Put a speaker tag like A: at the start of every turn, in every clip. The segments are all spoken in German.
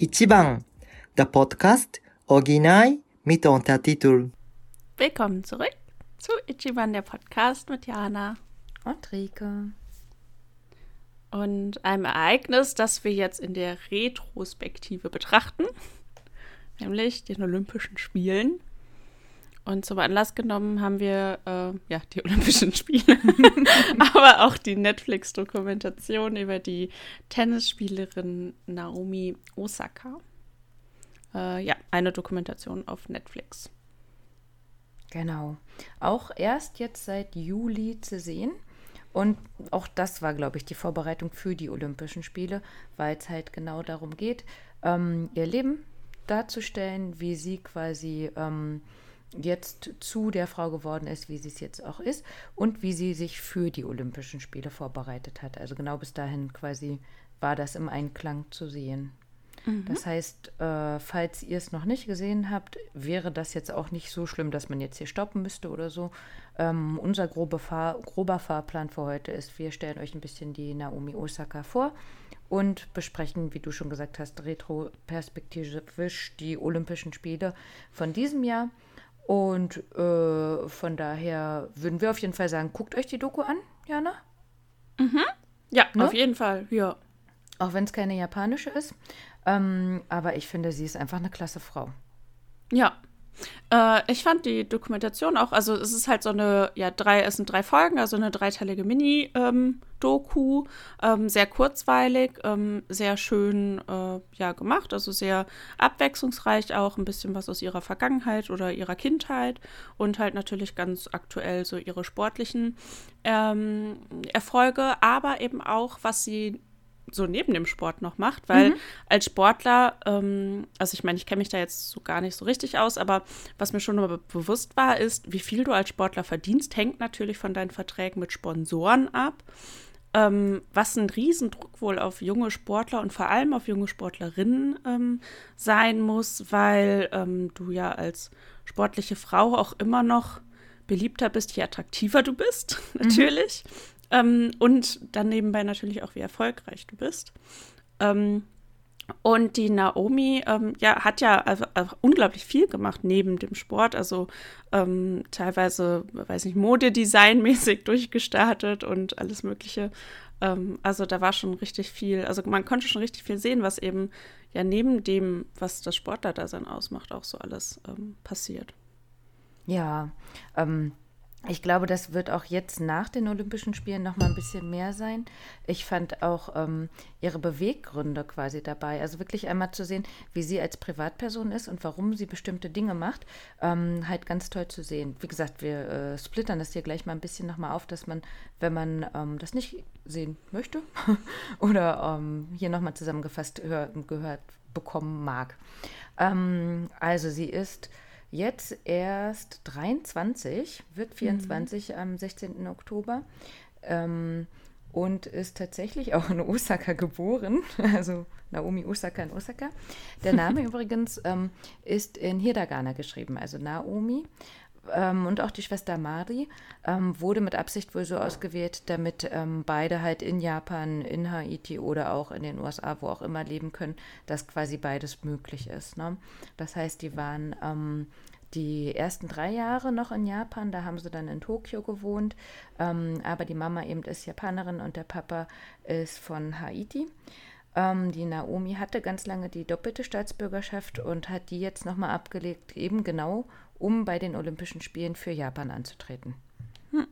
A: Ichiban, der Podcast Original mit Untertitel.
B: Willkommen zurück zu Ichiban, der Podcast mit Jana
C: und Rike.
B: Und einem Ereignis, das wir jetzt in der Retrospektive betrachten, nämlich den Olympischen Spielen. Und zum Anlass genommen haben wir äh, ja die Olympischen Spiele, aber auch die Netflix-Dokumentation über die Tennisspielerin Naomi Osaka. Äh, ja, eine Dokumentation auf Netflix.
C: Genau. Auch erst jetzt seit Juli zu sehen. Und auch das war, glaube ich, die Vorbereitung für die Olympischen Spiele, weil es halt genau darum geht, ähm, ihr Leben darzustellen, wie sie quasi ähm, jetzt zu der Frau geworden ist, wie sie es jetzt auch ist und wie sie sich für die Olympischen Spiele vorbereitet hat. Also genau bis dahin quasi war das im Einklang zu sehen. Mhm. Das heißt, äh, falls ihr es noch nicht gesehen habt, wäre das jetzt auch nicht so schlimm, dass man jetzt hier stoppen müsste oder so. Ähm, unser grobe Fahr grober Fahrplan für heute ist, wir stellen euch ein bisschen die Naomi Osaka vor und besprechen, wie du schon gesagt hast, retroperspektivisch die Olympischen Spiele von diesem Jahr. Und äh, von daher würden wir auf jeden Fall sagen, guckt euch die Doku an, Jana.
B: Mhm. Ja, ne? auf jeden Fall, ja.
C: Auch wenn es keine japanische ist. Ähm, aber ich finde, sie ist einfach eine klasse Frau.
B: Ja, äh, ich fand die Dokumentation auch, also es ist halt so eine, ja, drei, es sind drei Folgen, also eine dreiteilige Mini-Doku, ähm, ähm, sehr kurzweilig, ähm, sehr schön, äh, ja, gemacht, also sehr abwechslungsreich auch, ein bisschen was aus ihrer Vergangenheit oder ihrer Kindheit und halt natürlich ganz aktuell so ihre sportlichen ähm, Erfolge, aber eben auch, was sie so neben dem Sport noch macht, weil mhm. als Sportler, ähm, also ich meine, ich kenne mich da jetzt so gar nicht so richtig aus, aber was mir schon be bewusst war, ist, wie viel du als Sportler verdienst, hängt natürlich von deinen Verträgen mit Sponsoren ab. Ähm, was ein Riesendruck wohl auf junge Sportler und vor allem auf junge Sportlerinnen ähm, sein muss, weil ähm, du ja als sportliche Frau auch immer noch beliebter bist, je attraktiver du bist, natürlich. Mhm. Ähm, und dann nebenbei natürlich auch, wie erfolgreich du bist. Ähm, und die Naomi ähm, ja, hat ja also, also unglaublich viel gemacht neben dem Sport. Also ähm, teilweise, weiß nicht, Modedesignmäßig durchgestartet und alles Mögliche. Ähm, also da war schon richtig viel, also man konnte schon richtig viel sehen, was eben ja neben dem, was das Sportlerdasein ausmacht, auch so alles ähm, passiert.
C: Ja, ähm, ich glaube, das wird auch jetzt nach den Olympischen Spielen noch mal ein bisschen mehr sein. Ich fand auch ähm, ihre Beweggründe quasi dabei. Also wirklich einmal zu sehen, wie sie als Privatperson ist und warum sie bestimmte Dinge macht, ähm, halt ganz toll zu sehen. Wie gesagt, wir äh, splittern das hier gleich mal ein bisschen noch mal auf, dass man, wenn man ähm, das nicht sehen möchte oder ähm, hier noch mal zusammengefasst hör, gehört bekommen mag. Ähm, also sie ist jetzt erst 23, wird 24 mhm. am 16. Oktober. Ähm, und ist tatsächlich auch in Osaka geboren, also Naomi Osaka in Osaka. Der Name übrigens ähm, ist in Hiragana geschrieben, also Naomi. Ähm, und auch die Schwester Mari ähm, wurde mit Absicht wohl so ausgewählt, damit ähm, beide halt in Japan, in Haiti oder auch in den USA, wo auch immer leben können, dass quasi beides möglich ist. Ne? Das heißt, die waren ähm, die ersten drei Jahre noch in Japan, da haben sie dann in Tokio gewohnt, ähm, aber die Mama eben ist Japanerin und der Papa ist von Haiti. Ähm, die Naomi hatte ganz lange die doppelte Staatsbürgerschaft und hat die jetzt nochmal abgelegt, eben genau, um bei den Olympischen Spielen für Japan anzutreten. Hm.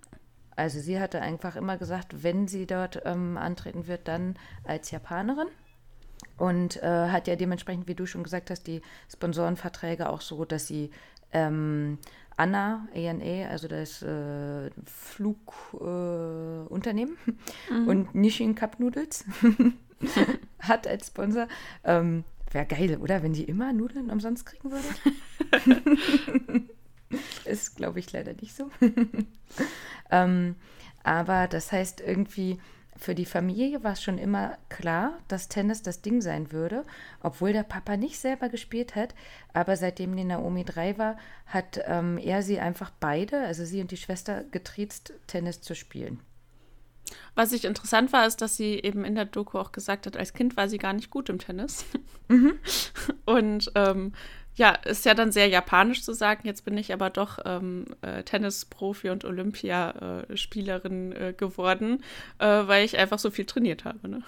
C: Also sie hatte einfach immer gesagt, wenn sie dort ähm, antreten wird, dann als Japanerin. Und äh, hat ja dementsprechend, wie du schon gesagt hast, die Sponsorenverträge auch so, dass sie ähm, Anna, ANA, also das äh, Flugunternehmen äh, mhm. und Nishin Cup Noodles hat als Sponsor. Ähm, Wäre geil, oder? Wenn die immer Nudeln umsonst kriegen würde. Ist, glaube ich, leider nicht so. ähm, aber das heißt irgendwie, für die Familie war es schon immer klar, dass Tennis das Ding sein würde, obwohl der Papa nicht selber gespielt hat. Aber seitdem die Naomi drei war, hat ähm, er sie einfach beide, also sie und die Schwester, getriezt, Tennis zu spielen.
B: Was ich interessant war, ist, dass sie eben in der Doku auch gesagt hat, als Kind war sie gar nicht gut im Tennis. Mhm. Und ähm, ja, ist ja dann sehr japanisch zu sagen, jetzt bin ich aber doch ähm, äh, Tennisprofi und Olympiaspielerin äh, geworden, äh, weil ich einfach so viel trainiert habe. Ne?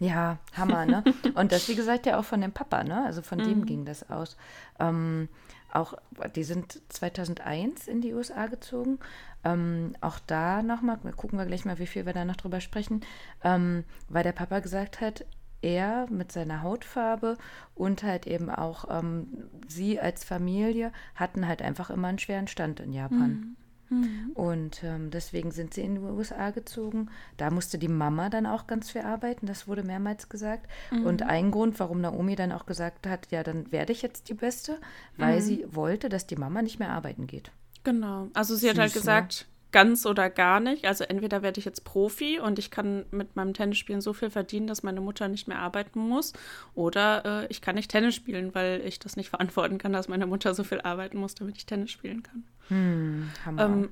C: Ja, Hammer, ne? Und das, wie gesagt, ja auch von dem Papa, ne? Also von mhm. dem ging das aus. Ähm, auch, die sind 2001 in die USA gezogen. Ähm, auch da nochmal, gucken wir gleich mal, wie viel wir da noch drüber sprechen, ähm, weil der Papa gesagt hat, er mit seiner Hautfarbe und halt eben auch ähm, sie als Familie hatten halt einfach immer einen schweren Stand in Japan. Mhm. mhm. Und ähm, deswegen sind sie in die USA gezogen. Da musste die Mama dann auch ganz viel arbeiten, das wurde mehrmals gesagt. Mhm. Und ein Grund, warum Naomi dann auch gesagt hat, ja, dann werde ich jetzt die Beste, weil mhm. sie wollte, dass die Mama nicht mehr arbeiten geht.
B: Genau. Also sie hat halt gesagt, ganz oder gar nicht. Also entweder werde ich jetzt Profi und ich kann mit meinem Tennisspielen so viel verdienen, dass meine Mutter nicht mehr arbeiten muss. Oder äh, ich kann nicht Tennis spielen, weil ich das nicht verantworten kann, dass meine Mutter so viel arbeiten muss, damit ich Tennis spielen kann. Hm, ähm,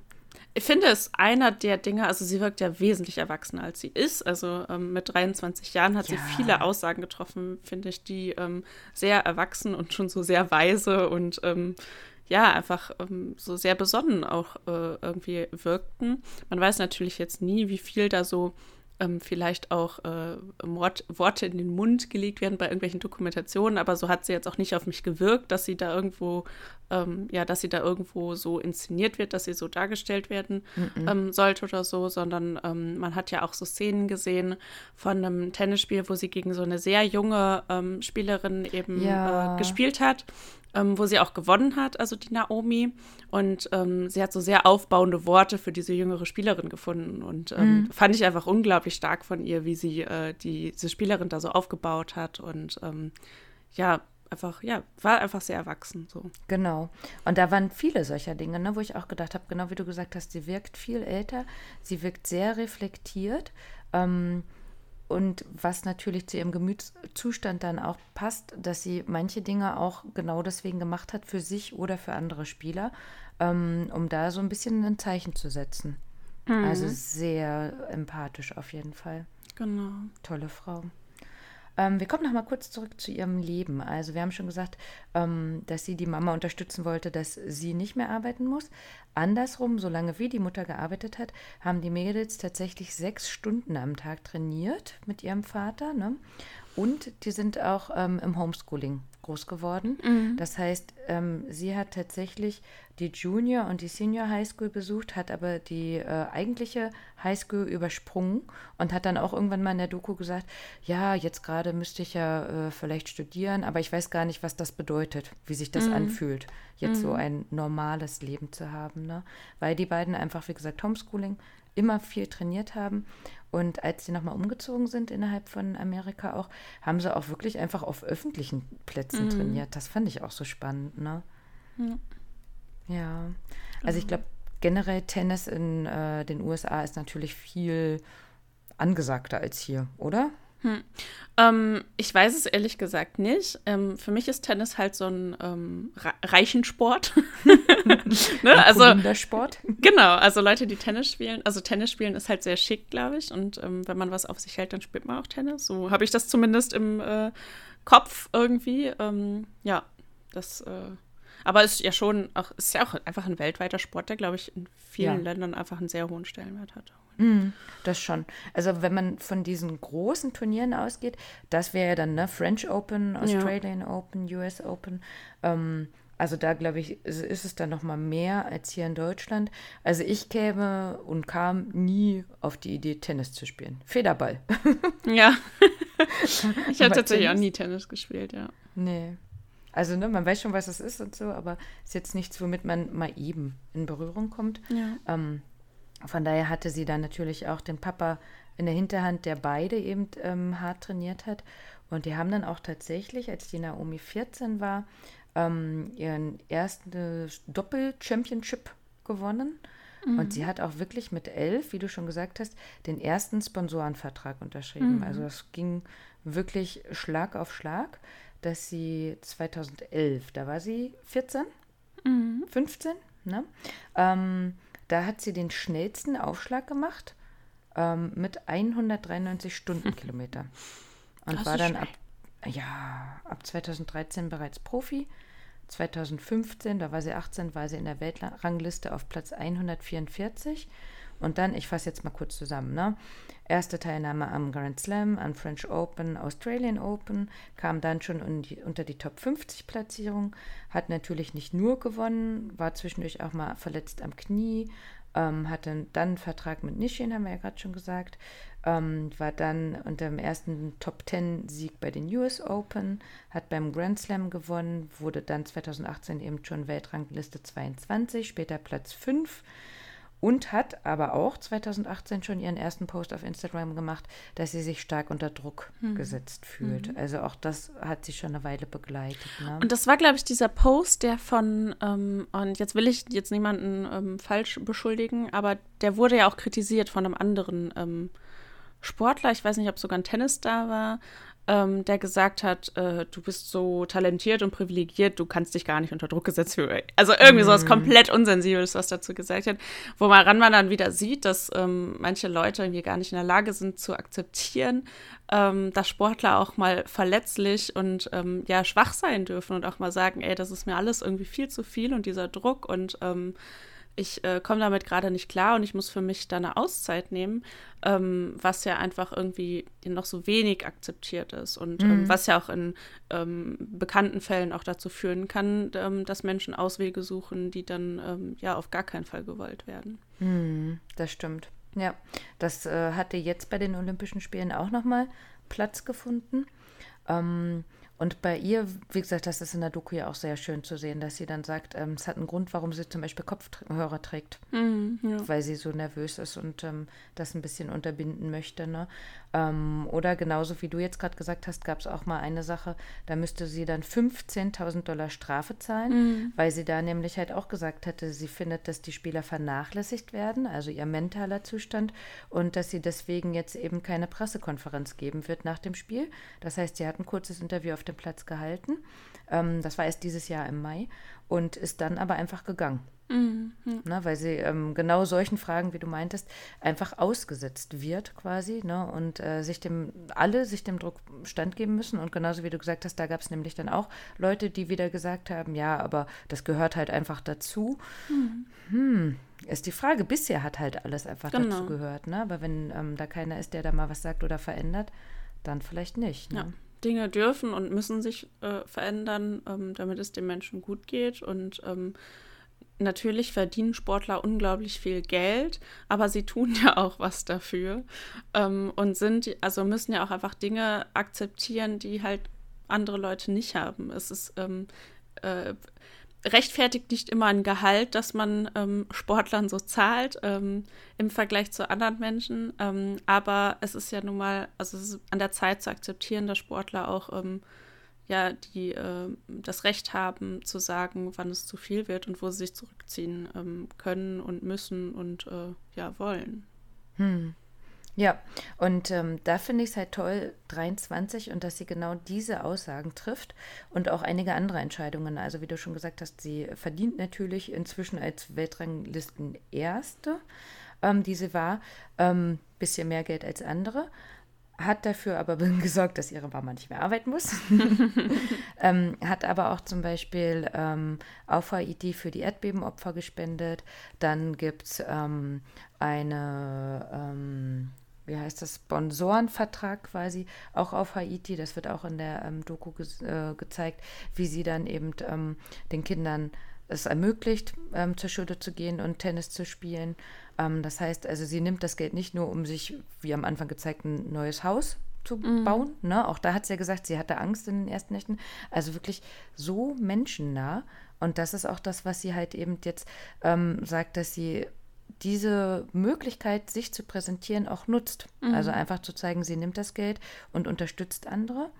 B: ich finde es einer der Dinge, also sie wirkt ja wesentlich erwachsener, als sie ist. Also ähm, mit 23 Jahren hat ja. sie viele Aussagen getroffen, finde ich, die ähm, sehr erwachsen und schon so sehr weise und ähm, ja, einfach ähm, so sehr besonnen auch äh, irgendwie wirkten. Man weiß natürlich jetzt nie, wie viel da so ähm, vielleicht auch äh, Wort, Worte in den Mund gelegt werden bei irgendwelchen Dokumentationen, aber so hat sie jetzt auch nicht auf mich gewirkt, dass sie da irgendwo, ähm, ja, dass sie da irgendwo so inszeniert wird, dass sie so dargestellt werden mm -mm. sollte oder so, sondern ähm, man hat ja auch so Szenen gesehen von einem Tennisspiel, wo sie gegen so eine sehr junge ähm, Spielerin eben ja. äh, gespielt hat ähm, wo sie auch gewonnen hat, also die Naomi. Und ähm, sie hat so sehr aufbauende Worte für diese jüngere Spielerin gefunden. Und ähm, mhm. fand ich einfach unglaublich stark von ihr, wie sie äh, die, diese Spielerin da so aufgebaut hat. Und ähm, ja, einfach, ja, war einfach sehr erwachsen. So.
C: Genau. Und da waren viele solcher Dinge, ne, wo ich auch gedacht habe, genau wie du gesagt hast, sie wirkt viel älter, sie wirkt sehr reflektiert. Ähm, und was natürlich zu ihrem Gemütszustand dann auch passt, dass sie manche Dinge auch genau deswegen gemacht hat, für sich oder für andere Spieler, ähm, um da so ein bisschen ein Zeichen zu setzen. Mhm. Also sehr empathisch auf jeden Fall.
B: Genau.
C: Tolle Frau. Ähm, wir kommen noch mal kurz zurück zu ihrem Leben. Also wir haben schon gesagt, ähm, dass sie die Mama unterstützen wollte, dass sie nicht mehr arbeiten muss. Andersrum, solange wie die Mutter gearbeitet hat, haben die Mädels tatsächlich sechs Stunden am Tag trainiert mit ihrem Vater. Ne? Und die sind auch ähm, im Homeschooling groß geworden. Mhm. Das heißt, ähm, sie hat tatsächlich die Junior und die Senior High School besucht, hat aber die äh, eigentliche High School übersprungen und hat dann auch irgendwann mal in der Doku gesagt, ja, jetzt gerade müsste ich ja äh, vielleicht studieren, aber ich weiß gar nicht, was das bedeutet, wie sich das mhm. anfühlt, jetzt mhm. so ein normales Leben zu haben. Ne? Weil die beiden einfach, wie gesagt, Homeschooling immer viel trainiert haben und als sie nochmal umgezogen sind innerhalb von Amerika auch, haben sie auch wirklich einfach auf öffentlichen Plätzen mhm. trainiert. Das fand ich auch so spannend, ne? Ja. ja. Also ich glaube, generell Tennis in äh, den USA ist natürlich viel angesagter als hier, oder?
B: Hm. Ähm, ich weiß es ehrlich gesagt nicht. Ähm, für mich ist Tennis halt so ein ähm, reichen Sport.
C: ne? also Sport.
B: Genau, also Leute, die Tennis spielen. Also Tennis spielen ist halt sehr schick, glaube ich. Und ähm, wenn man was auf sich hält, dann spielt man auch Tennis. So habe ich das zumindest im äh, Kopf irgendwie. Ähm, ja, das. Äh, aber es ist ja schon auch, ist ja auch einfach ein weltweiter Sport, der, glaube ich, in vielen ja. Ländern einfach einen sehr hohen Stellenwert hat.
C: Mm, das schon. Also wenn man von diesen großen Turnieren ausgeht, das wäre ja dann ne, French Open, Australian ja. Open, US Open. Ähm, also da glaube ich, ist es dann noch mal mehr als hier in Deutschland. Also ich käme und kam nie auf die Idee, Tennis zu spielen. Federball.
B: Ja. ich habe tatsächlich Tennis? auch nie Tennis gespielt, ja.
C: Nee. Also ne, man weiß schon, was es ist und so, aber es ist jetzt nichts, womit man mal eben in Berührung kommt. Ja. Ähm, von daher hatte sie dann natürlich auch den Papa in der Hinterhand, der beide eben ähm, hart trainiert hat. Und die haben dann auch tatsächlich, als die Naomi 14 war, ähm, ihren ersten Doppel-Championship gewonnen. Mhm. Und sie hat auch wirklich mit elf, wie du schon gesagt hast, den ersten Sponsorenvertrag unterschrieben. Mhm. Also es ging wirklich Schlag auf Schlag, dass sie 2011, da war sie 14, mhm. 15, ne? Ähm, da hat sie den schnellsten Aufschlag gemacht ähm, mit 193 Stundenkilometer. Und
B: Das
C: war dann
B: schnell.
C: ab, ja, ab 2013 bereits Profi. 2015, da war sie 18, war sie in der Weltrangliste auf Platz 144. Und dann, ich fasse jetzt mal kurz zusammen, ne? Erste Teilnahme am Grand Slam, am French Open, Australian Open, kam dann schon die, unter die Top 50 Platzierung, hat natürlich nicht nur gewonnen, war zwischendurch auch mal verletzt am Knie, ähm, hatte dann einen Vertrag mit Nishin, haben wir ja gerade schon gesagt, ähm, war dann unter dem ersten Top 10 Sieg bei den US Open, hat beim Grand Slam gewonnen, wurde dann 2018 eben schon Weltrangliste 22, später Platz 5 und hat aber auch 2018 schon ihren ersten Post auf Instagram gemacht, dass sie sich stark unter Druck gesetzt fühlt. Also auch das hat sie schon eine Weile begleitet. Ne?
B: Und das war, glaube ich, dieser Post, der von, ähm, und jetzt will ich jetzt niemanden ähm, falsch beschuldigen, aber der wurde ja auch kritisiert von einem anderen ähm, Sportler, ich weiß nicht, ob sogar ein Tennisstar war, ähm, der gesagt hat, äh, du bist so talentiert und privilegiert, du kannst dich gar nicht unter Druck gesetzt fühlen. Also irgendwie sowas komplett Unsensibles, was dazu gesagt hat, woran man dann wieder sieht, dass ähm, manche Leute irgendwie gar nicht in der Lage sind zu akzeptieren, ähm, dass Sportler auch mal verletzlich und ähm, ja schwach sein dürfen und auch mal sagen, ey, das ist mir alles irgendwie viel zu viel und dieser Druck und ähm, ich äh, komme damit gerade nicht klar und ich muss für mich da eine Auszeit nehmen, ähm, was ja einfach irgendwie noch so wenig akzeptiert ist und ähm, was ja auch in ähm, bekannten Fällen auch dazu führen kann, ähm, dass Menschen Auswege suchen, die dann ähm, ja auf gar keinen Fall gewollt werden.
C: Hm, das stimmt. Ja, das äh, hatte jetzt bei den Olympischen Spielen auch nochmal Platz gefunden. Ähm, und bei ihr, wie gesagt, das ist in der Doku ja auch sehr schön zu sehen, dass sie dann sagt, ähm, es hat einen Grund, warum sie zum Beispiel Kopfhörer trägt,
B: Mhm, ja.
C: weil sie so nervös ist und ähm, das ein bisschen unterbinden möchte. Ne? Ähm, oder genauso wie du jetzt gerade gesagt hast, gab es auch mal eine Sache, da müsste sie dann 15.000 Dollar Strafe zahlen, weil sie da nämlich halt auch gesagt hatte, sie findet, dass die Spieler vernachlässigt werden, also ihr mentaler Zustand, und dass sie deswegen jetzt eben keine Pressekonferenz geben wird nach dem Spiel. Das heißt, sie hat ein kurzes Interview auf dem Platz gehalten. Ähm, das war erst dieses Jahr im Mai und ist dann aber einfach gegangen. Ne, weil sie ähm, genau solchen Fragen, wie du meintest, einfach ausgesetzt wird quasi ne, und äh, sich dem, alle sich dem Druck standgeben müssen. Und genauso wie du gesagt hast, da gab es nämlich dann auch Leute, die wieder gesagt haben, ja, aber das gehört halt einfach dazu. Hm, ist die Frage. Bisher hat halt alles einfach
B: Genau.
C: dazu gehört. Ne? Aber wenn ähm, da keiner ist, der da mal was sagt oder verändert, dann vielleicht nicht. Ne?
B: Ja. Dinge dürfen und müssen sich äh, verändern, ähm, damit es den Menschen gut geht. Und ähm, natürlich verdienen Sportler unglaublich viel Geld, aber sie tun ja auch was dafür ähm, und sind, also müssen ja auch einfach Dinge akzeptieren, die halt andere Leute nicht haben. Es ist ähm, äh, rechtfertigt nicht immer ein Gehalt, das man ähm, Sportlern so zahlt ähm, im Vergleich zu anderen Menschen. Ähm, aber es ist ja nun mal, also es ist an der Zeit zu akzeptieren, dass Sportler auch ähm, ja die äh, das Recht haben zu sagen, wann es zu viel wird und wo sie sich zurückziehen ähm, können und müssen und äh, ja wollen.
C: Ja, und ähm, da finde ich es halt toll, 23, und dass sie genau diese Aussagen trifft und auch einige andere Entscheidungen. Also wie du schon gesagt hast, sie verdient natürlich inzwischen als Weltranglisten-Erste, ähm, die sie war, ähm, bisschen mehr Geld als andere. Hat dafür aber gesorgt, dass ihre Mama nicht mehr arbeiten muss. ähm, hat aber auch zum Beispiel ähm, auf Haiti für die Erdbebenopfer gespendet. Dann gibt es ähm, eine, ähm, wie heißt das, Sponsorenvertrag quasi, auch auf Haiti. Das wird auch in der ähm, Doku ges- äh, gezeigt, wie sie dann eben ähm, den Kindern es ermöglicht, ähm, zur Schule zu gehen und Tennis zu spielen. Ähm, das heißt, also sie nimmt das Geld nicht nur, um sich, wie am Anfang gezeigt, ein neues Haus zu bauen. Ne? Auch da hat sie ja gesagt, sie hatte Angst in den ersten Nächten. Also wirklich so menschennah. Und das ist auch das, was sie halt eben jetzt ähm, sagt, dass sie diese Möglichkeit, sich zu präsentieren, auch nutzt. Also einfach zu zeigen, sie nimmt das Geld und unterstützt andere.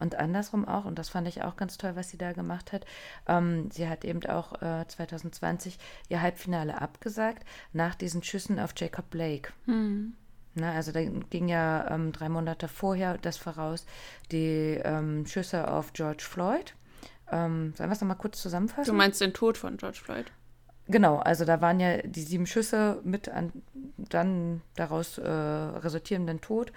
C: Und andersrum auch, und das fand ich auch ganz toll, was sie da gemacht hat. Ähm, sie hat eben auch äh, 2020 ihr Halbfinale abgesagt, nach diesen Schüssen auf Jacob Blake. Na, also da ging ja ähm, drei Monate vorher das voraus, die ähm, Schüsse auf George Floyd. Ähm, sollen wir es nochmal kurz zusammenfassen?
B: Du meinst den Tod von George Floyd?
C: Genau, also da waren ja die sieben Schüsse mit an, dann daraus äh, resultierenden Tod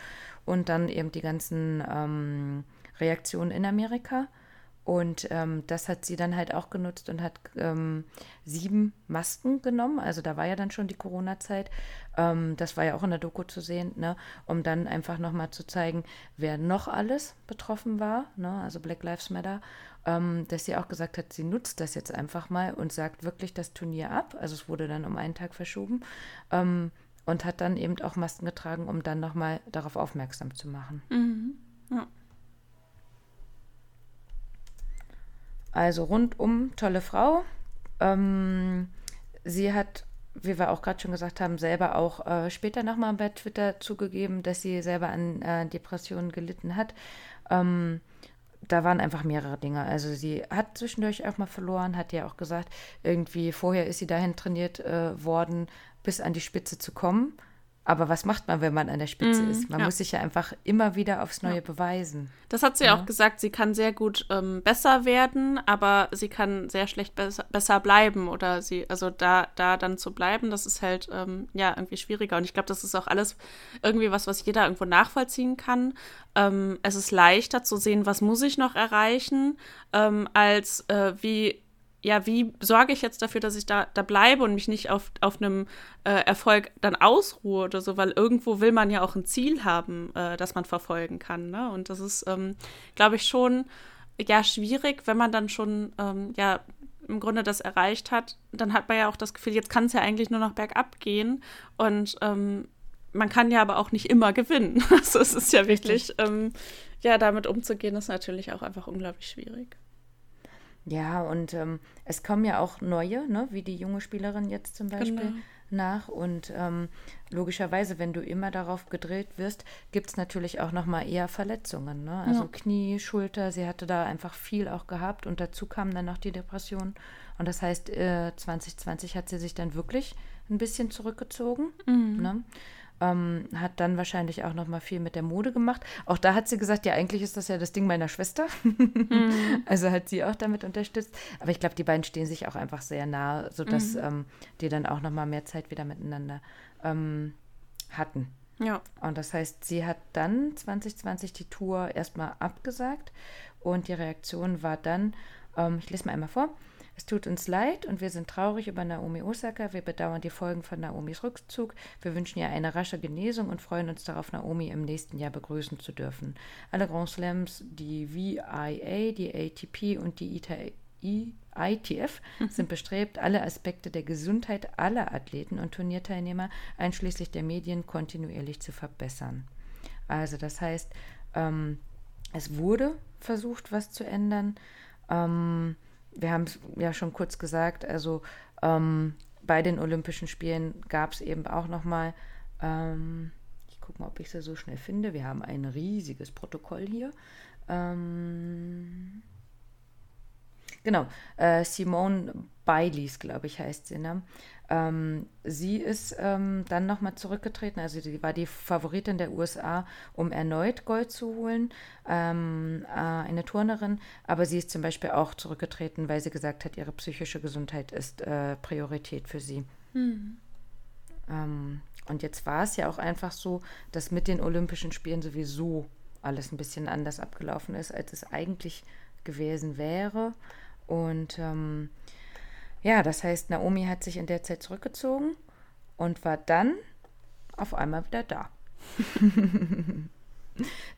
C: und dann eben die ganzen ähm, Reaktionen in Amerika. Und ähm, das hat sie dann halt auch genutzt und hat ähm, sieben Masken genommen. Also da war ja dann schon die Corona-Zeit. Ähm, das war ja auch in der Doku zu sehen, ne? um dann einfach nochmal zu zeigen, wer noch alles betroffen war. Ne? Also Black Lives Matter. Ähm, dass sie auch gesagt hat, sie nutzt das jetzt einfach mal und sagt wirklich das Turnier ab. Also es wurde dann um einen Tag verschoben. Ähm, und hat dann eben auch Masken getragen, um dann nochmal darauf aufmerksam zu machen.
B: Mhm. Ja.
C: Also rundum tolle Frau. Ähm, sie hat, wie wir auch gerade schon gesagt haben, selber auch äh, später nochmal bei Twitter zugegeben, dass sie selber an äh, Depressionen gelitten hat. Ähm, da waren einfach mehrere Dinge. Also sie hat zwischendurch auch mal verloren, hat ja auch gesagt, irgendwie vorher ist sie dahin trainiert äh, worden, bis an die Spitze zu kommen. Aber was macht man, wenn man an der Spitze mm, ist? Man ja. muss sich ja einfach immer wieder aufs Neue ja. beweisen.
B: Das hat sie ja. auch gesagt, sie kann sehr gut ähm, besser werden, aber sie kann sehr schlecht besser, besser bleiben oder sie, also da, da dann zu bleiben, das ist halt ähm, ja irgendwie schwieriger. Und ich glaube, das ist auch alles irgendwie was, was jeder irgendwo nachvollziehen kann. Ähm, es ist leichter zu sehen, was muss ich noch erreichen, ähm, als äh, wie ja, wie sorge ich jetzt dafür, dass ich da, da bleibe und mich nicht auf, auf einem äh, Erfolg dann ausruhe oder so, weil irgendwo will man ja auch ein Ziel haben, äh, das man verfolgen kann. Ne? Und das ist, ähm, glaube ich, schon ja schwierig, wenn man dann schon ähm, ja im Grunde das erreicht hat, dann hat man ja auch das Gefühl, jetzt kann es ja eigentlich nur noch bergab gehen und ähm, man kann ja aber auch nicht immer gewinnen. Also es ist ja wirklich, ähm, ja, damit umzugehen, ist natürlich auch einfach unglaublich schwierig.
C: Ja, und ähm, es kommen ja auch neue, ne, wie die junge Spielerin jetzt zum Beispiel genau. nach. Und ähm, logischerweise, wenn du immer darauf gedrillt wirst, gibt es natürlich auch nochmal eher Verletzungen. Ne? Also ja. Knie, Schulter, sie hatte da einfach viel auch gehabt und dazu kam dann noch die Depression. Und das heißt, äh, 2020 hat sie sich dann wirklich ein bisschen zurückgezogen. Mhm. Ne? Ähm, hat dann wahrscheinlich auch noch mal viel mit der Mode gemacht. Auch da hat sie gesagt, ja, eigentlich ist das ja das Ding meiner Schwester. mhm. Also hat sie auch damit unterstützt. Aber ich glaube, die beiden stehen sich auch einfach sehr nah, sodass mhm. ähm, die dann auch noch mal mehr Zeit wieder miteinander ähm, hatten.
B: Ja.
C: Und das heißt, sie hat dann 2020 die Tour erstmal abgesagt und die Reaktion war dann, ähm, ich lese mal einmal vor, es tut uns leid und wir sind traurig über Naomi Osaka. Wir bedauern die Folgen von Naomis Rückzug. Wir wünschen ihr eine rasche Genesung und freuen uns darauf, Naomi im nächsten Jahr begrüßen zu dürfen. Alle Grand Slams, die VIA, die ATP und die ITF sind bestrebt, alle Aspekte der Gesundheit aller Athleten und Turnierteilnehmer, einschließlich der Medien, kontinuierlich zu verbessern. Also das heißt, ähm, es wurde versucht, was zu ändern. Ähm, wir haben es ja schon kurz gesagt, also ähm, bei den Olympischen Spielen gab es eben auch nochmal, ähm, ich gucke mal, ob ich es so schnell finde, wir haben ein riesiges Protokoll hier. Ähm, genau, äh, Simone Baileys, glaube ich, heißt sie. Ne? Ähm, sie ist ähm, dann nochmal zurückgetreten, also sie war die Favoritin der USA, um erneut Gold zu holen, ähm, äh, eine Turnerin, aber sie ist zum Beispiel auch zurückgetreten, weil sie gesagt hat, ihre psychische Gesundheit ist äh, Priorität für sie. Mhm. und jetzt war es ja auch einfach so, dass mit den Olympischen Spielen sowieso alles ein bisschen anders abgelaufen ist, als es eigentlich gewesen wäre. Und ähm, ja, das heißt, Naomi hat sich in der Zeit zurückgezogen und war dann auf einmal wieder da.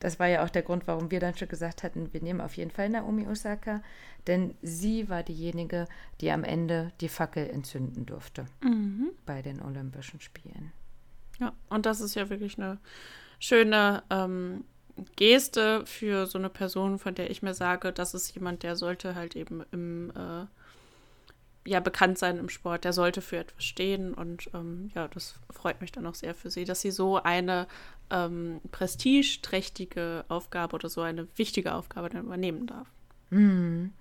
C: das war ja auch der Grund, warum wir dann schon gesagt hatten, wir nehmen auf jeden Fall Naomi Osaka, denn sie war diejenige, die am Ende die Fackel entzünden durfte mhm. bei den Olympischen Spielen.
B: Ja, und das ist ja wirklich eine schöne ähm, Geste für so eine Person, von der ich mir sage, das ist jemand, der sollte halt eben im äh, ja bekannt sein im Sport, der sollte für etwas stehen und ähm, ja, das freut mich dann auch sehr für sie, dass sie so eine ähm, prestigeträchtige Aufgabe oder so eine wichtige Aufgabe dann übernehmen darf.
C: Mhm.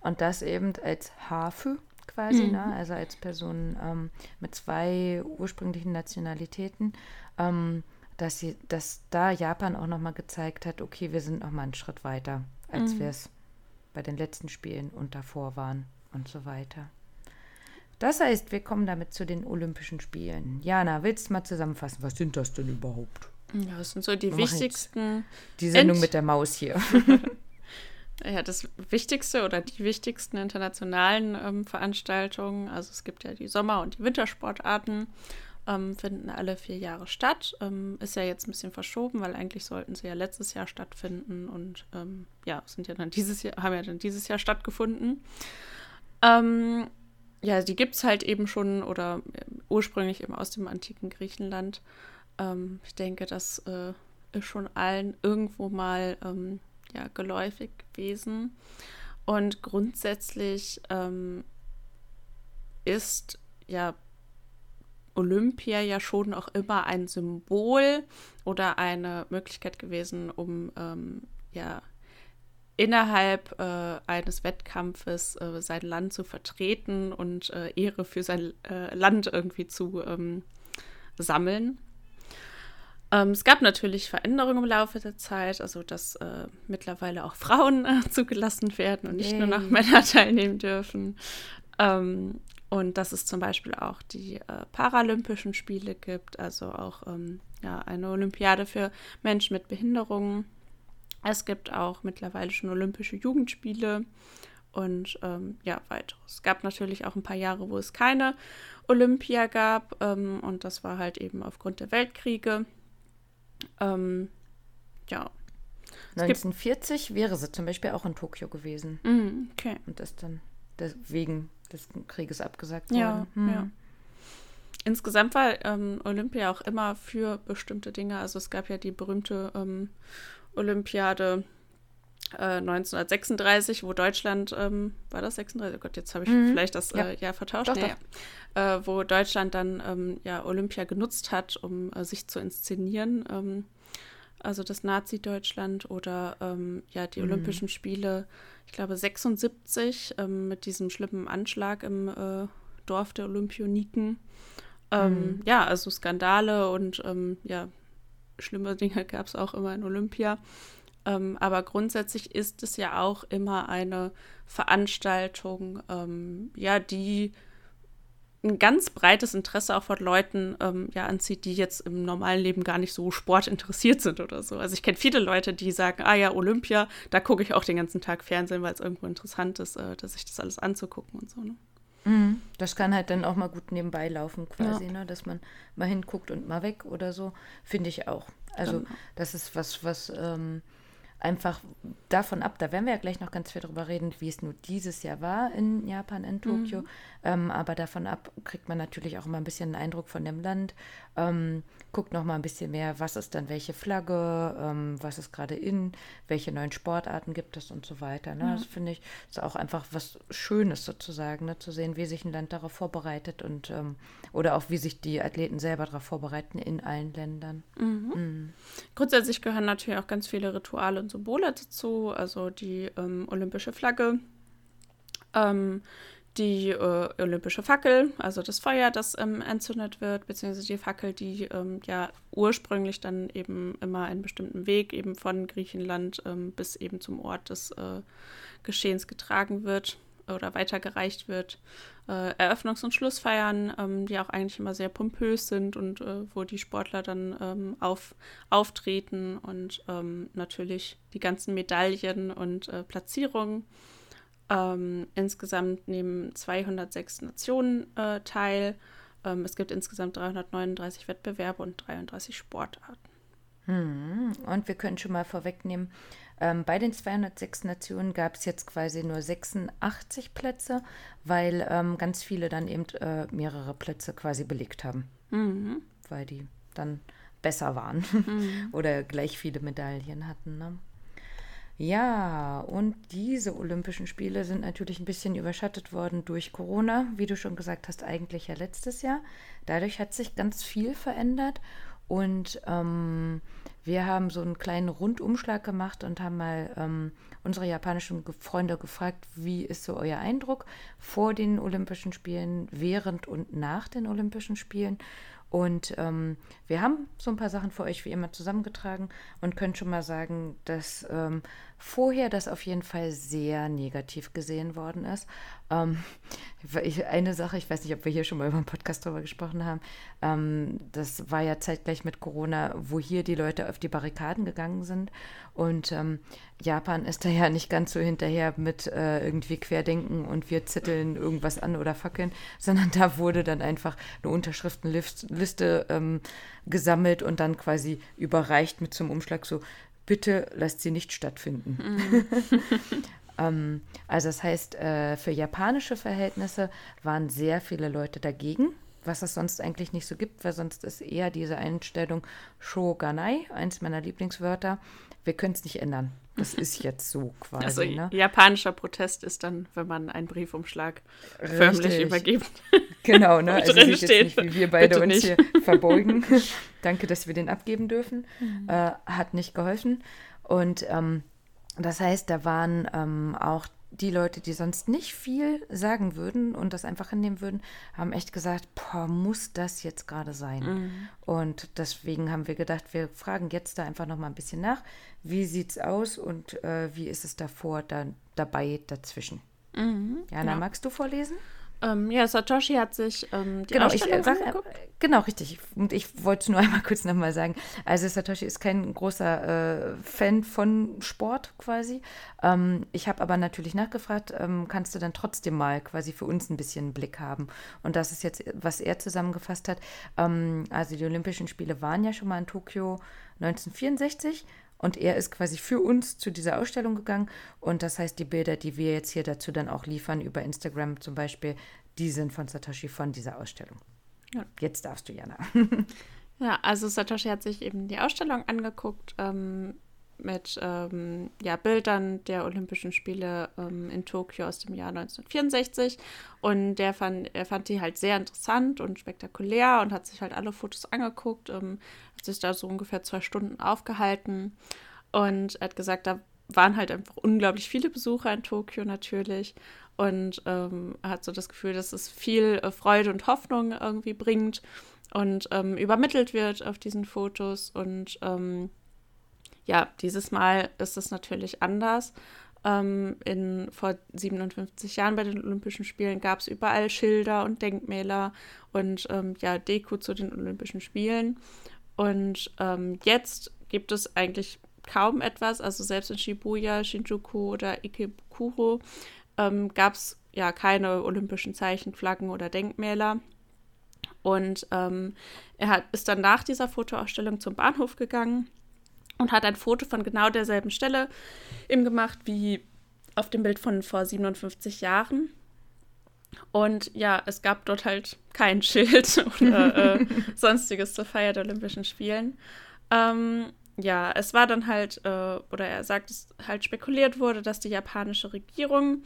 C: Und das eben als Hafe quasi, mhm. ne? also als Person ähm, mit zwei ursprünglichen Nationalitäten, ähm, dass sie, dass da Japan auch nochmal gezeigt hat, okay, wir sind nochmal einen Schritt weiter, als mhm. wir es bei den letzten Spielen und davor waren und so weiter. Das heißt, wir kommen damit zu den Olympischen Spielen. Jana, willst du mal zusammenfassen? Was sind das denn überhaupt?
B: Ja, das sind so die wichtigsten.
C: Die Sendung Ent mit der Maus hier.
B: ja, das Wichtigste oder die wichtigsten internationalen ähm, Veranstaltungen. Also es gibt ja die Sommer- und die Wintersportarten, ähm, finden alle vier Jahre statt. Ähm, ist ja jetzt ein bisschen verschoben, weil eigentlich sollten sie ja letztes Jahr stattfinden und ähm, ja, sind ja dann dieses Jahr, haben ja dann dieses Jahr stattgefunden. Ähm, ja, die gibt es halt eben schon oder äh, ursprünglich eben aus dem antiken Griechenland. Ähm, ich denke, das äh, ist schon allen irgendwo mal ähm, ja, geläufig gewesen. Und grundsätzlich ist ja Olympia ja schon auch immer ein Symbol oder eine Möglichkeit gewesen, um ähm, ja innerhalb äh, eines Wettkampfes äh, sein Land zu vertreten und äh, Ehre für sein äh, Land irgendwie zu ähm, sammeln. Ähm, es gab natürlich Veränderungen im Laufe der Zeit, also dass äh, mittlerweile auch Frauen äh, zugelassen werden und nicht Yay. nur noch Männer teilnehmen dürfen. Ähm, und dass es zum Beispiel auch die äh, Paralympischen Spiele gibt, also auch ähm, ja, eine Olympiade für Menschen mit Behinderungen. Es gibt auch mittlerweile schon Olympische Jugendspiele und ähm, ja, weiteres. Es gab natürlich auch ein paar Jahre, wo es keine Olympia gab ähm, und das war halt eben aufgrund der Weltkriege. Ähm, ja.
C: 1940 wäre sie zum Beispiel auch in Tokio gewesen.
B: Mm, okay.
C: Und das dann wegen des Krieges abgesagt
B: ja,
C: worden.
B: Hm. Ja. Insgesamt war ähm, Olympia auch immer für bestimmte Dinge. Also es gab ja die berühmte ähm, Olympiade äh, 1936, wo Deutschland, ähm, war das 36? Oh Gott, jetzt habe ich mhm. vielleicht das ja. äh, Jahr vertauscht.
C: Doch, nee,
B: doch. Äh, wo Deutschland dann ähm, ja Olympia genutzt hat, um äh, sich zu inszenieren. Ähm, also das Nazi-Deutschland oder ähm, ja die mhm. Olympischen Spiele, ich glaube 76 ähm, mit diesem schlimmen Anschlag im äh, Dorf der Olympioniken. Mhm. Ja, also Skandale und ja, schlimme Dinge gab es auch immer in Olympia. Ähm, aber grundsätzlich ist es ja auch immer eine Veranstaltung, ähm, ja, die ein ganz breites Interesse auch von Leuten ähm, ja anzieht, die jetzt im normalen Leben gar nicht so sportinteressiert sind oder so. Also ich kenne viele Leute, die sagen, ah ja, Olympia, da gucke ich auch den ganzen Tag Fernsehen, weil es irgendwo interessant ist, äh, dass sich das alles anzugucken und so. Ne?
C: Mhm. Das kann halt dann auch mal gut nebenbei laufen, quasi, ja. ne? dass man mal hinguckt und mal weg oder so, finde ich auch. Also genau. das ist was, was ähm, einfach davon ab, da werden wir ja gleich noch ganz viel drüber reden, wie es nur dieses Jahr war in Japan, in Tokio. Mhm. Ähm, aber davon ab kriegt man natürlich auch immer ein bisschen einen Eindruck von dem Land. Ähm, guckt noch mal ein bisschen mehr, was ist dann welche Flagge, ähm, was ist gerade in, welche neuen Sportarten gibt es und so weiter. Ne? Ja. Das finde ich ist auch einfach was Schönes sozusagen, ne? zu sehen, wie sich ein Land darauf vorbereitet und ähm, oder auch wie sich die Athleten selber darauf vorbereiten in allen Ländern.
B: Mhm. Mhm. Grundsätzlich gehören natürlich auch ganz viele Rituale und Symbole dazu, also die ähm, olympische Flagge. Ähm, die äh, olympische Fackel, also das Feuer, das ähm, entzündet wird, beziehungsweise die Fackel, die ähm, ja ursprünglich dann eben immer einen bestimmten Weg eben von Griechenland ähm, bis eben zum Ort des äh, Geschehens getragen wird oder weitergereicht wird. Äh, Eröffnungs- und Schlussfeiern, ähm, die auch eigentlich immer sehr pompös sind und äh, wo die Sportler dann ähm, auf, auftreten und ähm, natürlich die ganzen Medaillen und äh, Platzierungen. Ähm, insgesamt nehmen 206 Nationen äh, teil. Ähm, es gibt insgesamt 339 Wettbewerbe und 33 Sportarten.
C: Hm. Und wir können schon mal vorwegnehmen, ähm, bei den 206 Nationen gab es jetzt quasi nur 86 Plätze, weil ähm, ganz viele dann eben äh, mehrere Plätze quasi belegt haben.
B: Mhm.
C: Weil die dann besser waren mhm. oder gleich viele Medaillen hatten. Ne? Ja, und diese Olympischen Spiele sind natürlich ein bisschen überschattet worden durch Corona, wie du schon gesagt hast, eigentlich ja letztes Jahr. Dadurch hat sich ganz viel verändert und ähm, wir haben so einen kleinen Rundumschlag gemacht und haben mal ähm, unsere japanischen Freunde gefragt, wie ist so euer Eindruck vor den Olympischen Spielen, während und nach den Olympischen Spielen. Und ähm, wir haben so ein paar Sachen für euch wie immer zusammengetragen und können schon mal sagen, dass ähm, vorher das auf jeden Fall sehr negativ gesehen worden ist. Ähm, eine Sache, ich weiß nicht, ob wir hier schon mal über einen Podcast drüber gesprochen haben, ähm, das war ja zeitgleich mit Corona, wo hier die Leute auf die Barrikaden gegangen sind. Und ähm, Japan ist da ja nicht ganz so hinterher mit äh, irgendwie Querdenken und wir zetteln irgendwas an oder fackeln, sondern da wurde dann einfach eine Unterschriftenliste ähm, gesammelt und dann quasi überreicht mit zum Umschlag so, bitte lasst sie nicht stattfinden. Mhm. ähm, also das heißt, äh, für japanische Verhältnisse waren sehr viele Leute dagegen, was es sonst eigentlich nicht so gibt, weil sonst ist eher diese Einstellung Shoganai, eins meiner Lieblingswörter. Wir können es nicht ändern. Das ist jetzt so quasi. Also ne?
B: japanischer Protest ist dann, wenn man einen Briefumschlag Richtig. förmlich übergibt.
C: Genau, ne? Also sieht jetzt nicht, wie wir beide uns hier verbeugen. Danke, dass wir den abgeben dürfen. Mhm. Äh, hat nicht geholfen. Und ähm, das heißt, da waren ähm, auch die Leute, die sonst nicht viel sagen würden und das einfach hinnehmen würden, haben echt gesagt, boah, muss das jetzt gerade sein? Mhm. Und deswegen haben wir gedacht, wir fragen jetzt da einfach noch mal ein bisschen nach, wie sieht's aus und äh, wie ist es davor, da, dabei, dazwischen? Mhm, Jana, ja. magst du vorlesen?
B: Ähm, ja, Satoshi hat sich ähm, die
C: genau,
B: Ausstellung
C: ich, äh, sag, äh, Genau, richtig. Und ich wollte es nur einmal kurz nochmal sagen. Also Satoshi ist kein großer äh, Fan von Sport quasi. Ähm, ich habe aber natürlich nachgefragt, ähm, kannst du dann trotzdem mal quasi für uns ein bisschen Blick haben? Und das ist jetzt, was er zusammengefasst hat. Ähm, also die Olympischen Spiele waren ja schon mal in Tokio 1964 und er ist quasi für uns zu dieser Ausstellung gegangen. Und das heißt, die Bilder, die wir jetzt hier dazu dann auch liefern, über Instagram zum Beispiel, die sind von Satoshi von dieser Ausstellung. Ja. Jetzt darfst du, Jana.
B: ja, also Satoshi hat sich eben die Ausstellung angeguckt ähm, mit ähm, ja, Bildern der Olympischen Spiele ähm, in Tokio aus dem Jahr 1964. Und der fand, er fand die halt sehr interessant und spektakulär und hat sich halt alle Fotos angeguckt. Ähm, hat sich da so ungefähr zwei Stunden aufgehalten und er hat gesagt, da waren halt einfach unglaublich viele Besucher in Tokio natürlich und ähm, hat so das Gefühl, dass es viel äh, Freude und Hoffnung irgendwie bringt und ähm, übermittelt wird auf diesen Fotos und ähm, ja, dieses Mal ist es natürlich anders. Ähm, in, vor 57 Jahren bei den Olympischen Spielen gab es überall Schilder und Denkmäler und ähm, ja, Deko zu den Olympischen Spielen. Und ähm, jetzt gibt es eigentlich kaum etwas, also selbst in Shibuya, Shinjuku oder Ikebukuro ähm, gab es ja keine olympischen Zeichen, Flaggen oder Denkmäler. Und ähm, er hat, ist dann nach dieser Fotoausstellung zum Bahnhof gegangen und hat ein Foto von genau derselben Stelle eben gemacht wie auf dem Bild von vor 57 Jahren. Und ja, es gab dort halt kein Schild oder äh, sonstiges zur Feier der Olympischen Spielen. Ähm, ja, es war dann halt, äh, oder er sagt, es halt spekuliert wurde, dass die japanische Regierung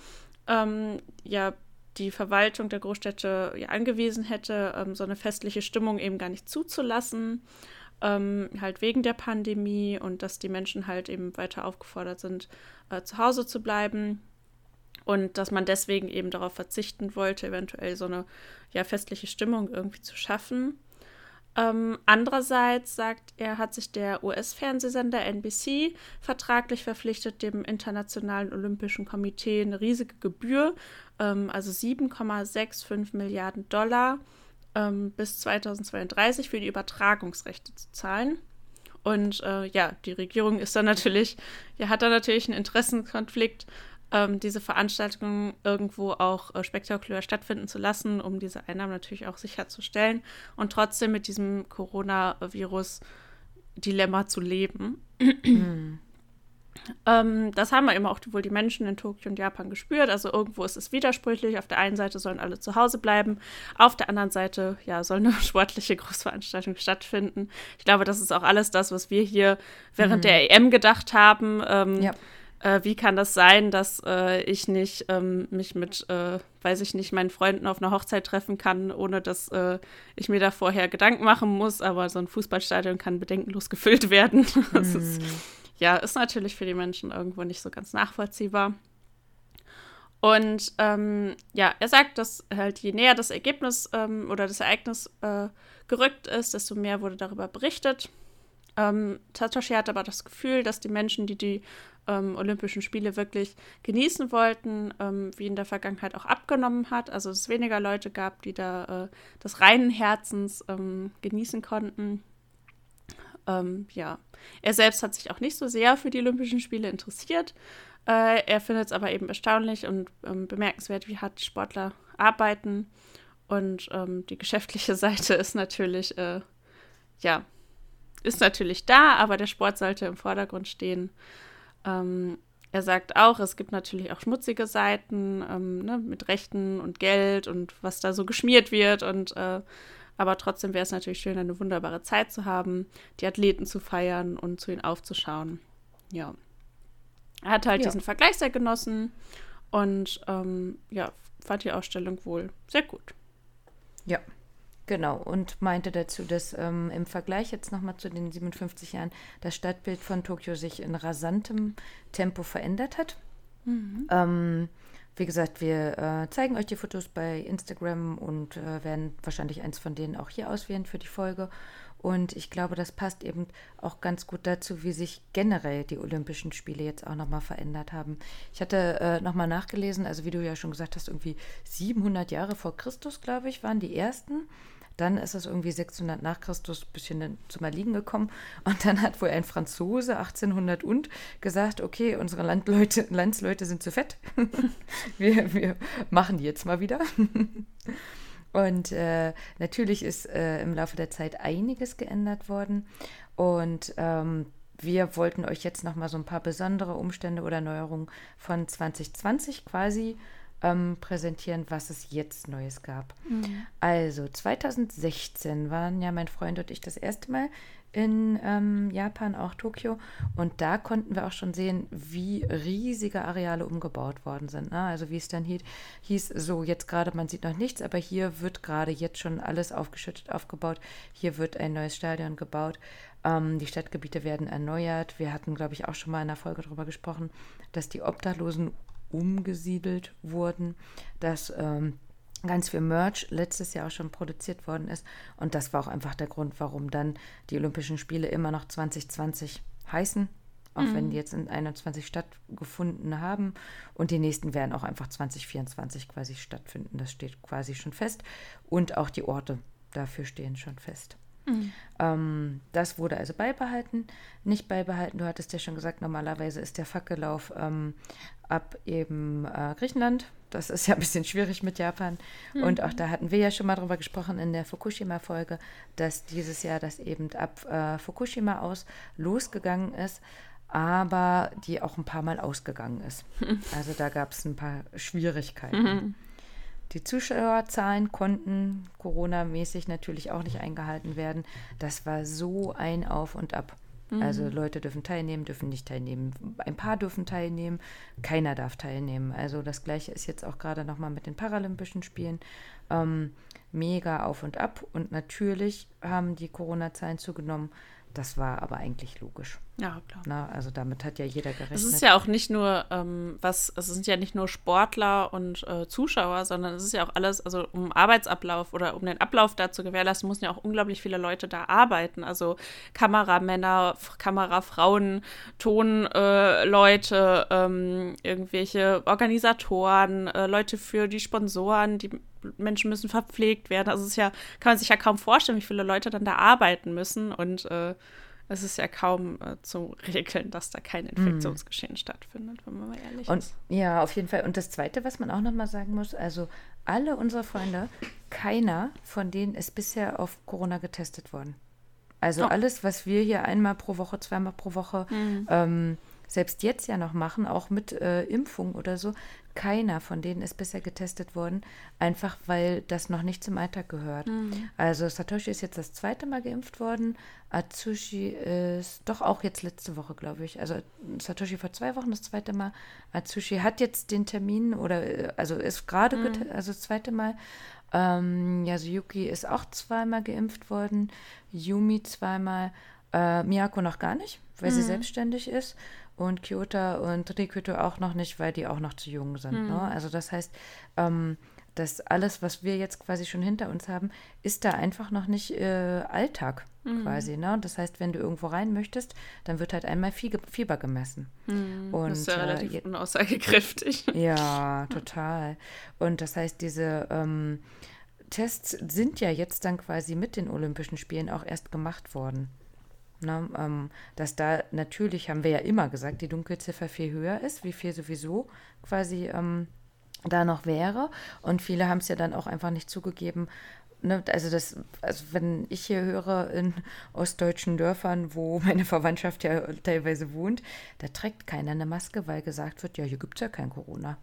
B: ähm, ja die Verwaltung der Großstädte ja angewiesen hätte, ähm, so eine festliche Stimmung eben gar nicht zuzulassen, ähm, halt wegen der Pandemie und dass die Menschen halt eben weiter aufgefordert sind, äh, zu Hause zu bleiben und dass man deswegen eben darauf verzichten wollte, eventuell so eine ja, festliche Stimmung irgendwie zu schaffen. Ähm, andererseits sagt er, hat sich der US-Fernsehsender NBC vertraglich verpflichtet, dem Internationalen Olympischen Komitee eine riesige Gebühr, ähm, also 7,65 Milliarden Dollar, ähm, bis 2032 für die Übertragungsrechte zu zahlen. Und äh, ja, die Regierung ist dann natürlich, ja, hat da natürlich einen Interessenkonflikt ähm, diese Veranstaltungen irgendwo auch äh, spektakulär stattfinden zu lassen, um diese Einnahmen natürlich auch sicherzustellen und trotzdem mit diesem Coronavirus-Dilemma zu leben. Mhm. Ähm, das haben wir eben auch wohl die Menschen in Tokio und Japan gespürt. Also irgendwo ist es widersprüchlich. Auf der einen Seite sollen alle zu Hause bleiben, auf der anderen Seite ja, soll eine sportliche Großveranstaltung stattfinden. Ich glaube, das ist auch alles das, was wir hier während mhm. der EM gedacht haben. Ähm, ja äh, wie kann das sein, dass äh, ich nicht ähm, mich mit, äh, weiß ich nicht, meinen Freunden auf einer Hochzeit treffen kann, ohne dass äh, ich mir da vorher Gedanken machen muss, aber so ein Fußballstadion kann bedenkenlos gefüllt werden. das mm. ist, ja, ist natürlich für die Menschen irgendwo nicht so ganz nachvollziehbar. Und ähm, ja, er sagt, dass halt je näher das Ergebnis ähm, oder das Ereignis äh, gerückt ist, desto mehr wurde darüber berichtet. Ähm, Satoshi hat aber das Gefühl, dass die Menschen, die die ähm, Olympischen Spiele wirklich genießen wollten, ähm, wie in der Vergangenheit auch abgenommen hat. Also es weniger Leute gab, die da äh, des reinen Herzens ähm, genießen konnten. Ähm, ja, er selbst hat sich auch nicht so sehr für die Olympischen Spiele interessiert. Äh, er findet es aber eben erstaunlich und ähm, bemerkenswert, wie hart die Sportler arbeiten. Und ähm, die geschäftliche Seite ist natürlich, äh, ja, ist natürlich da, aber der Sport sollte im Vordergrund stehen. Ähm, er sagt auch, es gibt natürlich auch schmutzige Seiten ähm, ne, mit Rechten und Geld und was da so geschmiert wird. Und äh, aber trotzdem wäre es natürlich schön, eine wunderbare Zeit zu haben, die Athleten zu feiern und zu ihnen aufzuschauen. Ja. Er hat halt ja. diesen Vergleich sehr genossen und ähm, ja, fand die Ausstellung wohl sehr gut.
C: Ja, Genau, und meinte dazu, dass ähm, im Vergleich jetzt nochmal zu den 57 Jahren das Stadtbild von Tokio sich in rasantem Tempo verändert hat. Mhm. Ähm, wie gesagt, wir äh, zeigen euch die Fotos bei Instagram und äh, werden wahrscheinlich eins von denen auch hier auswählen für die Folge. Und ich glaube, das passt eben auch ganz gut dazu, wie sich generell die Olympischen Spiele jetzt auch nochmal verändert haben. Ich hatte äh, nochmal nachgelesen, also wie du ja schon gesagt hast, irgendwie 700 Jahre vor Christus, glaube ich, waren die ersten. Dann ist es irgendwie 600 nach Christus ein bisschen zum Erliegen gekommen. Und dann hat wohl ein Franzose 1800 und gesagt, okay, unsere Landleute, Landsleute sind zu fett. wir, wir machen die jetzt mal wieder. Und äh, natürlich ist äh, im Laufe der Zeit einiges geändert worden. Und ähm, wir wollten euch jetzt noch mal so ein paar besondere Umstände oder Neuerungen von 2020 quasi ähm, präsentieren, was es jetzt Neues gab. Mhm. Also 2016 waren ja mein Freund und ich das erste Mal in ähm, Japan, auch Tokio. Und da konnten wir auch schon sehen, wie riesige Areale umgebaut worden sind. Ne? Also wie es dann hieß, hieß, so jetzt gerade, man sieht noch nichts, aber hier wird gerade jetzt schon alles aufgeschüttet, aufgebaut. Hier wird ein neues Stadion gebaut. Ähm, die Stadtgebiete werden erneuert. Wir hatten, glaube ich, auch schon mal in einer Folge darüber gesprochen, dass die Obdachlosen umgesiedelt wurden, dass ähm, ganz viel Merch letztes Jahr auch schon produziert worden ist. Und das war auch einfach der Grund, warum dann die Olympischen Spiele immer noch 2020 heißen. Auch mhm. wenn die jetzt in 21 stattgefunden haben. Und die nächsten werden auch einfach 2024 quasi stattfinden. Das steht quasi schon fest. Und auch die Orte dafür stehen schon fest. Mhm. Ähm, das wurde also beibehalten. Nicht beibehalten, du hattest ja schon gesagt, normalerweise ist der Fackellauf ähm, ab eben äh, Griechenland. Das ist ja ein bisschen schwierig mit Japan. Mhm. Und auch da hatten wir ja schon mal drüber gesprochen in der Fukushima-Folge, dass dieses Jahr das eben ab äh, Fukushima aus losgegangen ist, aber die auch ein paar Mal ausgegangen ist. Also da gab es ein paar Schwierigkeiten. Mhm. Die Zuschauerzahlen konnten Corona-mäßig natürlich auch nicht eingehalten werden. Das war so ein Auf und Ab. Also mhm. Leute dürfen teilnehmen, dürfen nicht teilnehmen. Ein paar dürfen teilnehmen, keiner darf teilnehmen. Also das gleiche ist jetzt auch gerade nochmal mit den Paralympischen Spielen. Ähm, mega auf und ab. Und natürlich haben die Corona-Zahlen zugenommen. Das war aber eigentlich logisch.
B: Ja, klar.
C: Na, also damit hat ja jeder gerechnet.
B: Es ist ja auch nicht nur ähm, was, es sind ja nicht nur Sportler und äh, Zuschauer, sondern es ist ja auch alles, also um Arbeitsablauf oder um den Ablauf da zu gewährleisten, müssen ja auch unglaublich viele Leute da arbeiten. Also Kameramänner, Kamerafrauen, Tonleute, äh, ähm, irgendwelche Organisatoren, äh, Leute für die Sponsoren, die Menschen müssen verpflegt werden. Also es ist ja, kann man sich ja kaum vorstellen, wie viele Leute dann da arbeiten müssen und äh, es ist ja kaum äh, zu regeln, dass da kein hm. Infektionsgeschehen mm. stattfindet, wenn man mal ehrlich
C: und,
B: ist.
C: Ja, auf jeden Fall. Und das Zweite, was man auch nochmal sagen muss, also alle unsere Freunde, keiner von denen ist bisher auf Corona getestet worden. Also oh. alles, was wir hier einmal pro Woche, zweimal pro Woche mm. ähm, selbst jetzt ja noch machen, auch mit äh, Impfung oder so, keiner von denen ist bisher getestet worden, einfach weil das noch nicht zum Alltag gehört. Mhm. Also Satoshi ist jetzt das zweite Mal geimpft worden, Atsushi ist doch auch jetzt letzte Woche, glaube ich. Also Satoshi vor zwei Wochen das zweite Mal. Atsushi hat jetzt den Termin oder äh, also ist gerade, mhm. also das zweite Mal. Ähm, Yasuyuki ist auch zweimal geimpft worden, Yumi zweimal, äh, Miyako noch gar nicht, weil mhm. sie selbstständig ist. Und Kyoto und Rikuto auch noch nicht, weil die auch noch zu jung sind.
B: Hm.
C: Ne? Also das heißt, ähm, dass alles, was wir jetzt quasi schon hinter uns haben, ist da einfach noch nicht äh, Alltag
B: Mhm.
C: quasi. Ne? Das heißt, wenn du irgendwo rein möchtest, dann wird halt einmal Fie- Fieber gemessen.
B: Hm,
C: Und,
B: das ist ja
C: äh,
B: relativ
C: je-
B: unaussagekräftig.
C: Ja, total. Und das heißt, diese ähm, Tests sind ja jetzt dann quasi mit den Olympischen Spielen auch erst gemacht worden. Ne, ähm, dass da natürlich, haben wir ja immer gesagt, die Dunkelziffer viel höher ist, wie viel sowieso quasi ähm, da noch wäre. Und viele haben es ja dann auch einfach nicht zugegeben. Ne, also das, also wenn ich hier höre in ostdeutschen Dörfern, wo meine Verwandtschaft ja teilweise wohnt, da trägt keiner eine Maske, weil gesagt wird, ja, hier gibt es ja kein Corona.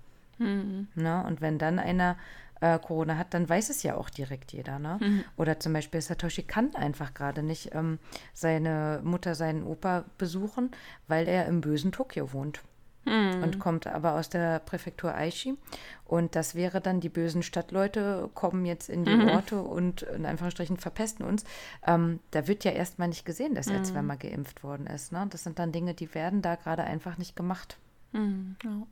C: Ne? Und wenn dann einer äh, Corona hat, dann weiß es ja auch direkt jeder. Ne? Oder zum Beispiel Satoshi kann einfach gerade nicht ähm, seine Mutter, seinen Opa besuchen, weil er im bösen Tokio wohnt. Und kommt aber aus der Präfektur Aichi. Und das wäre dann, die bösen Stadtleute kommen jetzt in die Orte und in Anführungsstrichen verpesten uns. Ähm, da wird ja erstmal nicht gesehen, dass er zweimal geimpft worden ist. Ne? Das sind dann Dinge, die werden da gerade einfach nicht gemacht.
B: Hm, ja.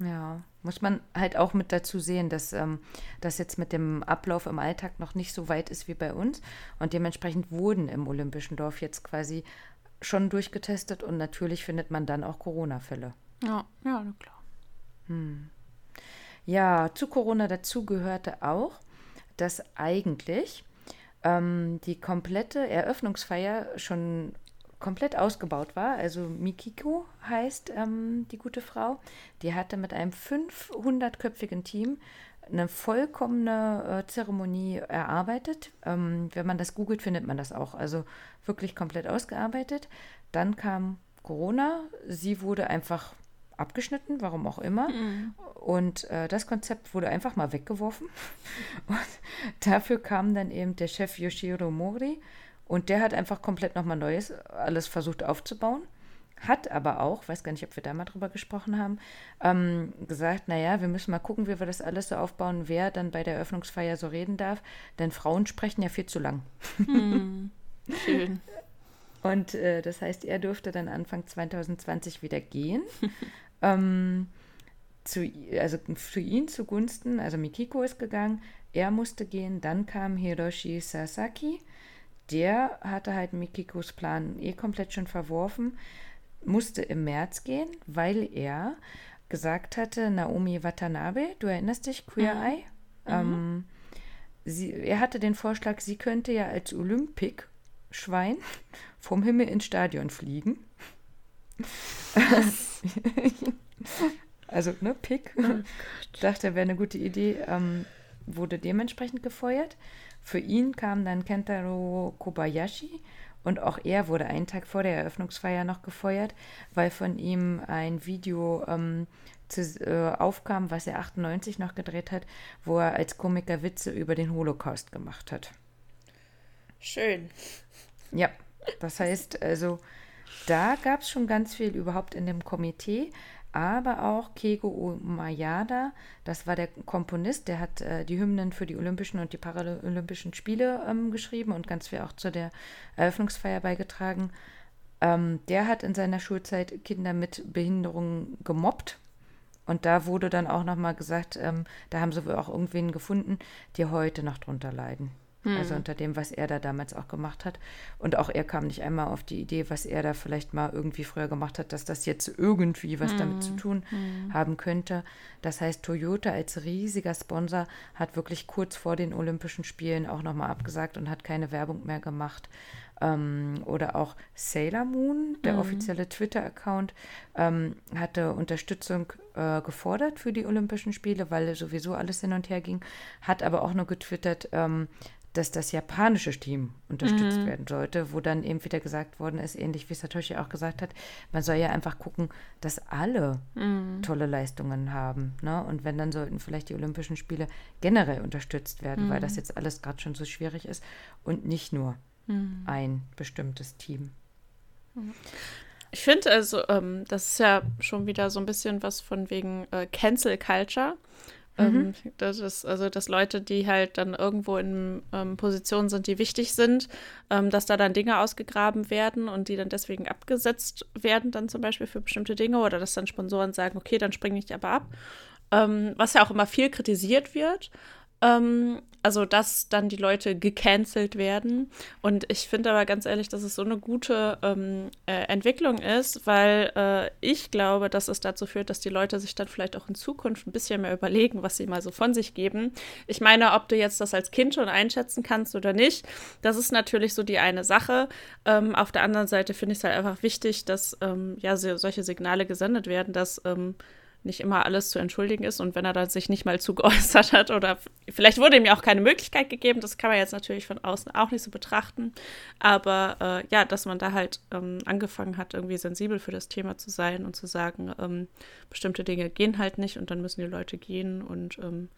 C: Ja, muss man halt auch mit dazu sehen, dass ähm, das jetzt mit dem Ablauf im Alltag noch nicht so weit ist wie bei uns. Und dementsprechend wurden im Olympischen Dorf jetzt quasi schon durchgetestet und natürlich findet man dann auch Corona-Fälle.
B: Ja, ja, na klar.
C: Ja, zu Corona dazu gehörte auch, dass eigentlich ähm, die komplette Eröffnungsfeier schon komplett ausgebaut war. Also Mikiko heißt ähm, die gute Frau. Die hatte mit einem 500-köpfigen Team eine vollkommene äh, Zeremonie erarbeitet. Ähm, wenn man das googelt, findet man das auch. Also wirklich komplett ausgearbeitet. Dann kam Corona. Sie wurde einfach abgeschnitten, warum auch immer. Und äh, das Konzept wurde einfach mal weggeworfen. Und dafür kam dann eben der Chef Yoshiro Mori und der hat einfach komplett nochmal Neues alles versucht aufzubauen. Hat aber auch, weiß gar nicht, ob wir da mal drüber gesprochen haben, ähm, gesagt, naja, wir müssen mal gucken, wie wir das alles so aufbauen, wer dann bei der Eröffnungsfeier so reden darf, denn Frauen sprechen ja viel zu lang.
B: Schön.
C: Und äh, das heißt, er durfte dann Anfang 2020 wieder gehen. ähm, zu, also für ihn zugunsten, also Mikiko ist gegangen, er musste gehen, dann kam Hiroshi Sasaki. Der hatte halt Mikikos Plan eh komplett schon verworfen, musste im März gehen, weil er gesagt hatte, Naomi Watanabe, du erinnerst dich, Queer Eye? Ähm, sie, er hatte den Vorschlag, sie könnte ja als Olympik-Schwein vom Himmel ins Stadion fliegen. also, ne, Pick. Dachte, wäre eine gute Idee. Ähm, wurde dementsprechend gefeuert. Für ihn kam dann Kentaro Kobayashi und auch er wurde einen Tag vor der Eröffnungsfeier noch gefeuert, weil von ihm ein Video ähm, zu, äh, aufkam, was er 98 noch gedreht hat, wo er als Komiker Witze über den Holocaust gemacht hat.
B: Schön.
C: Ja, das heißt also, da gab es schon ganz viel überhaupt in dem Komitee, aber auch Kego Umayada, das war der Komponist, der hat äh, die Hymnen für die Olympischen und die Paralympischen Spiele ähm, geschrieben und ganz viel auch zu der Eröffnungsfeier beigetragen. Ähm, der hat in seiner Schulzeit Kinder mit Behinderungen gemobbt. Und da wurde dann auch nochmal gesagt, ähm, da haben sie wohl auch irgendwen gefunden, die heute noch drunter leiden. Also unter dem, was er da damals auch gemacht hat. Und auch er kam nicht einmal auf die Idee, was er da vielleicht mal irgendwie früher gemacht hat, dass das jetzt irgendwie was damit zu tun haben könnte. Das heißt, Toyota als riesiger Sponsor hat wirklich kurz vor den Olympischen Spielen auch nochmal abgesagt und hat keine Werbung mehr gemacht. Ähm, oder auch Sailor Moon, der offizielle Twitter-Account, ähm, hatte Unterstützung äh, gefordert für die Olympischen Spiele, weil sowieso alles hin und her ging, hat aber auch nur getwittert, ähm, dass das japanische Team unterstützt werden sollte, wo dann eben wieder gesagt worden ist, ähnlich wie Satoshi auch gesagt hat, man soll ja einfach gucken, dass alle tolle Leistungen haben. Ne? Und wenn, dann sollten vielleicht die Olympischen Spiele generell unterstützt werden, weil das jetzt alles gerade schon so schwierig ist und nicht nur ein bestimmtes Team.
B: Ich finde also, ähm, das ist ja schon wieder so ein bisschen was von wegen äh, Cancel Culture, Ähm, mhm. das ist, also, dass Leute, die halt dann irgendwo in ähm, Positionen sind, die wichtig sind, ähm, dass da dann Dinge ausgegraben werden und die dann deswegen abgesetzt werden, dann zum Beispiel für bestimmte Dinge oder dass dann Sponsoren sagen, okay, dann springe ich aber ab. Ähm, was ja auch immer viel kritisiert wird. Ähm, also, dass dann die Leute gecancelt werden. Und ich finde aber ganz ehrlich, dass es so eine gute ähm, äh, Entwicklung ist, weil äh, ich glaube, dass es dazu führt, dass die Leute sich dann vielleicht auch in Zukunft ein bisschen mehr überlegen, was sie mal so von sich geben. Ich meine, ob du jetzt das als Kind schon einschätzen kannst oder nicht, das ist natürlich so die eine Sache. Ähm, auf der anderen Seite finde ich es halt einfach wichtig, dass ähm, ja so, solche Signale gesendet werden, dass ähm, nicht immer alles zu entschuldigen ist und wenn er dann sich nicht mal zu geäußert hat oder vielleicht wurde ihm ja auch keine Möglichkeit gegeben, das kann man jetzt natürlich von außen auch nicht so betrachten, aber äh, ja, dass man da halt ähm, angefangen hat, irgendwie sensibel für das Thema zu sein und zu sagen, ähm, bestimmte Dinge gehen halt nicht und dann müssen die Leute gehen und ähm,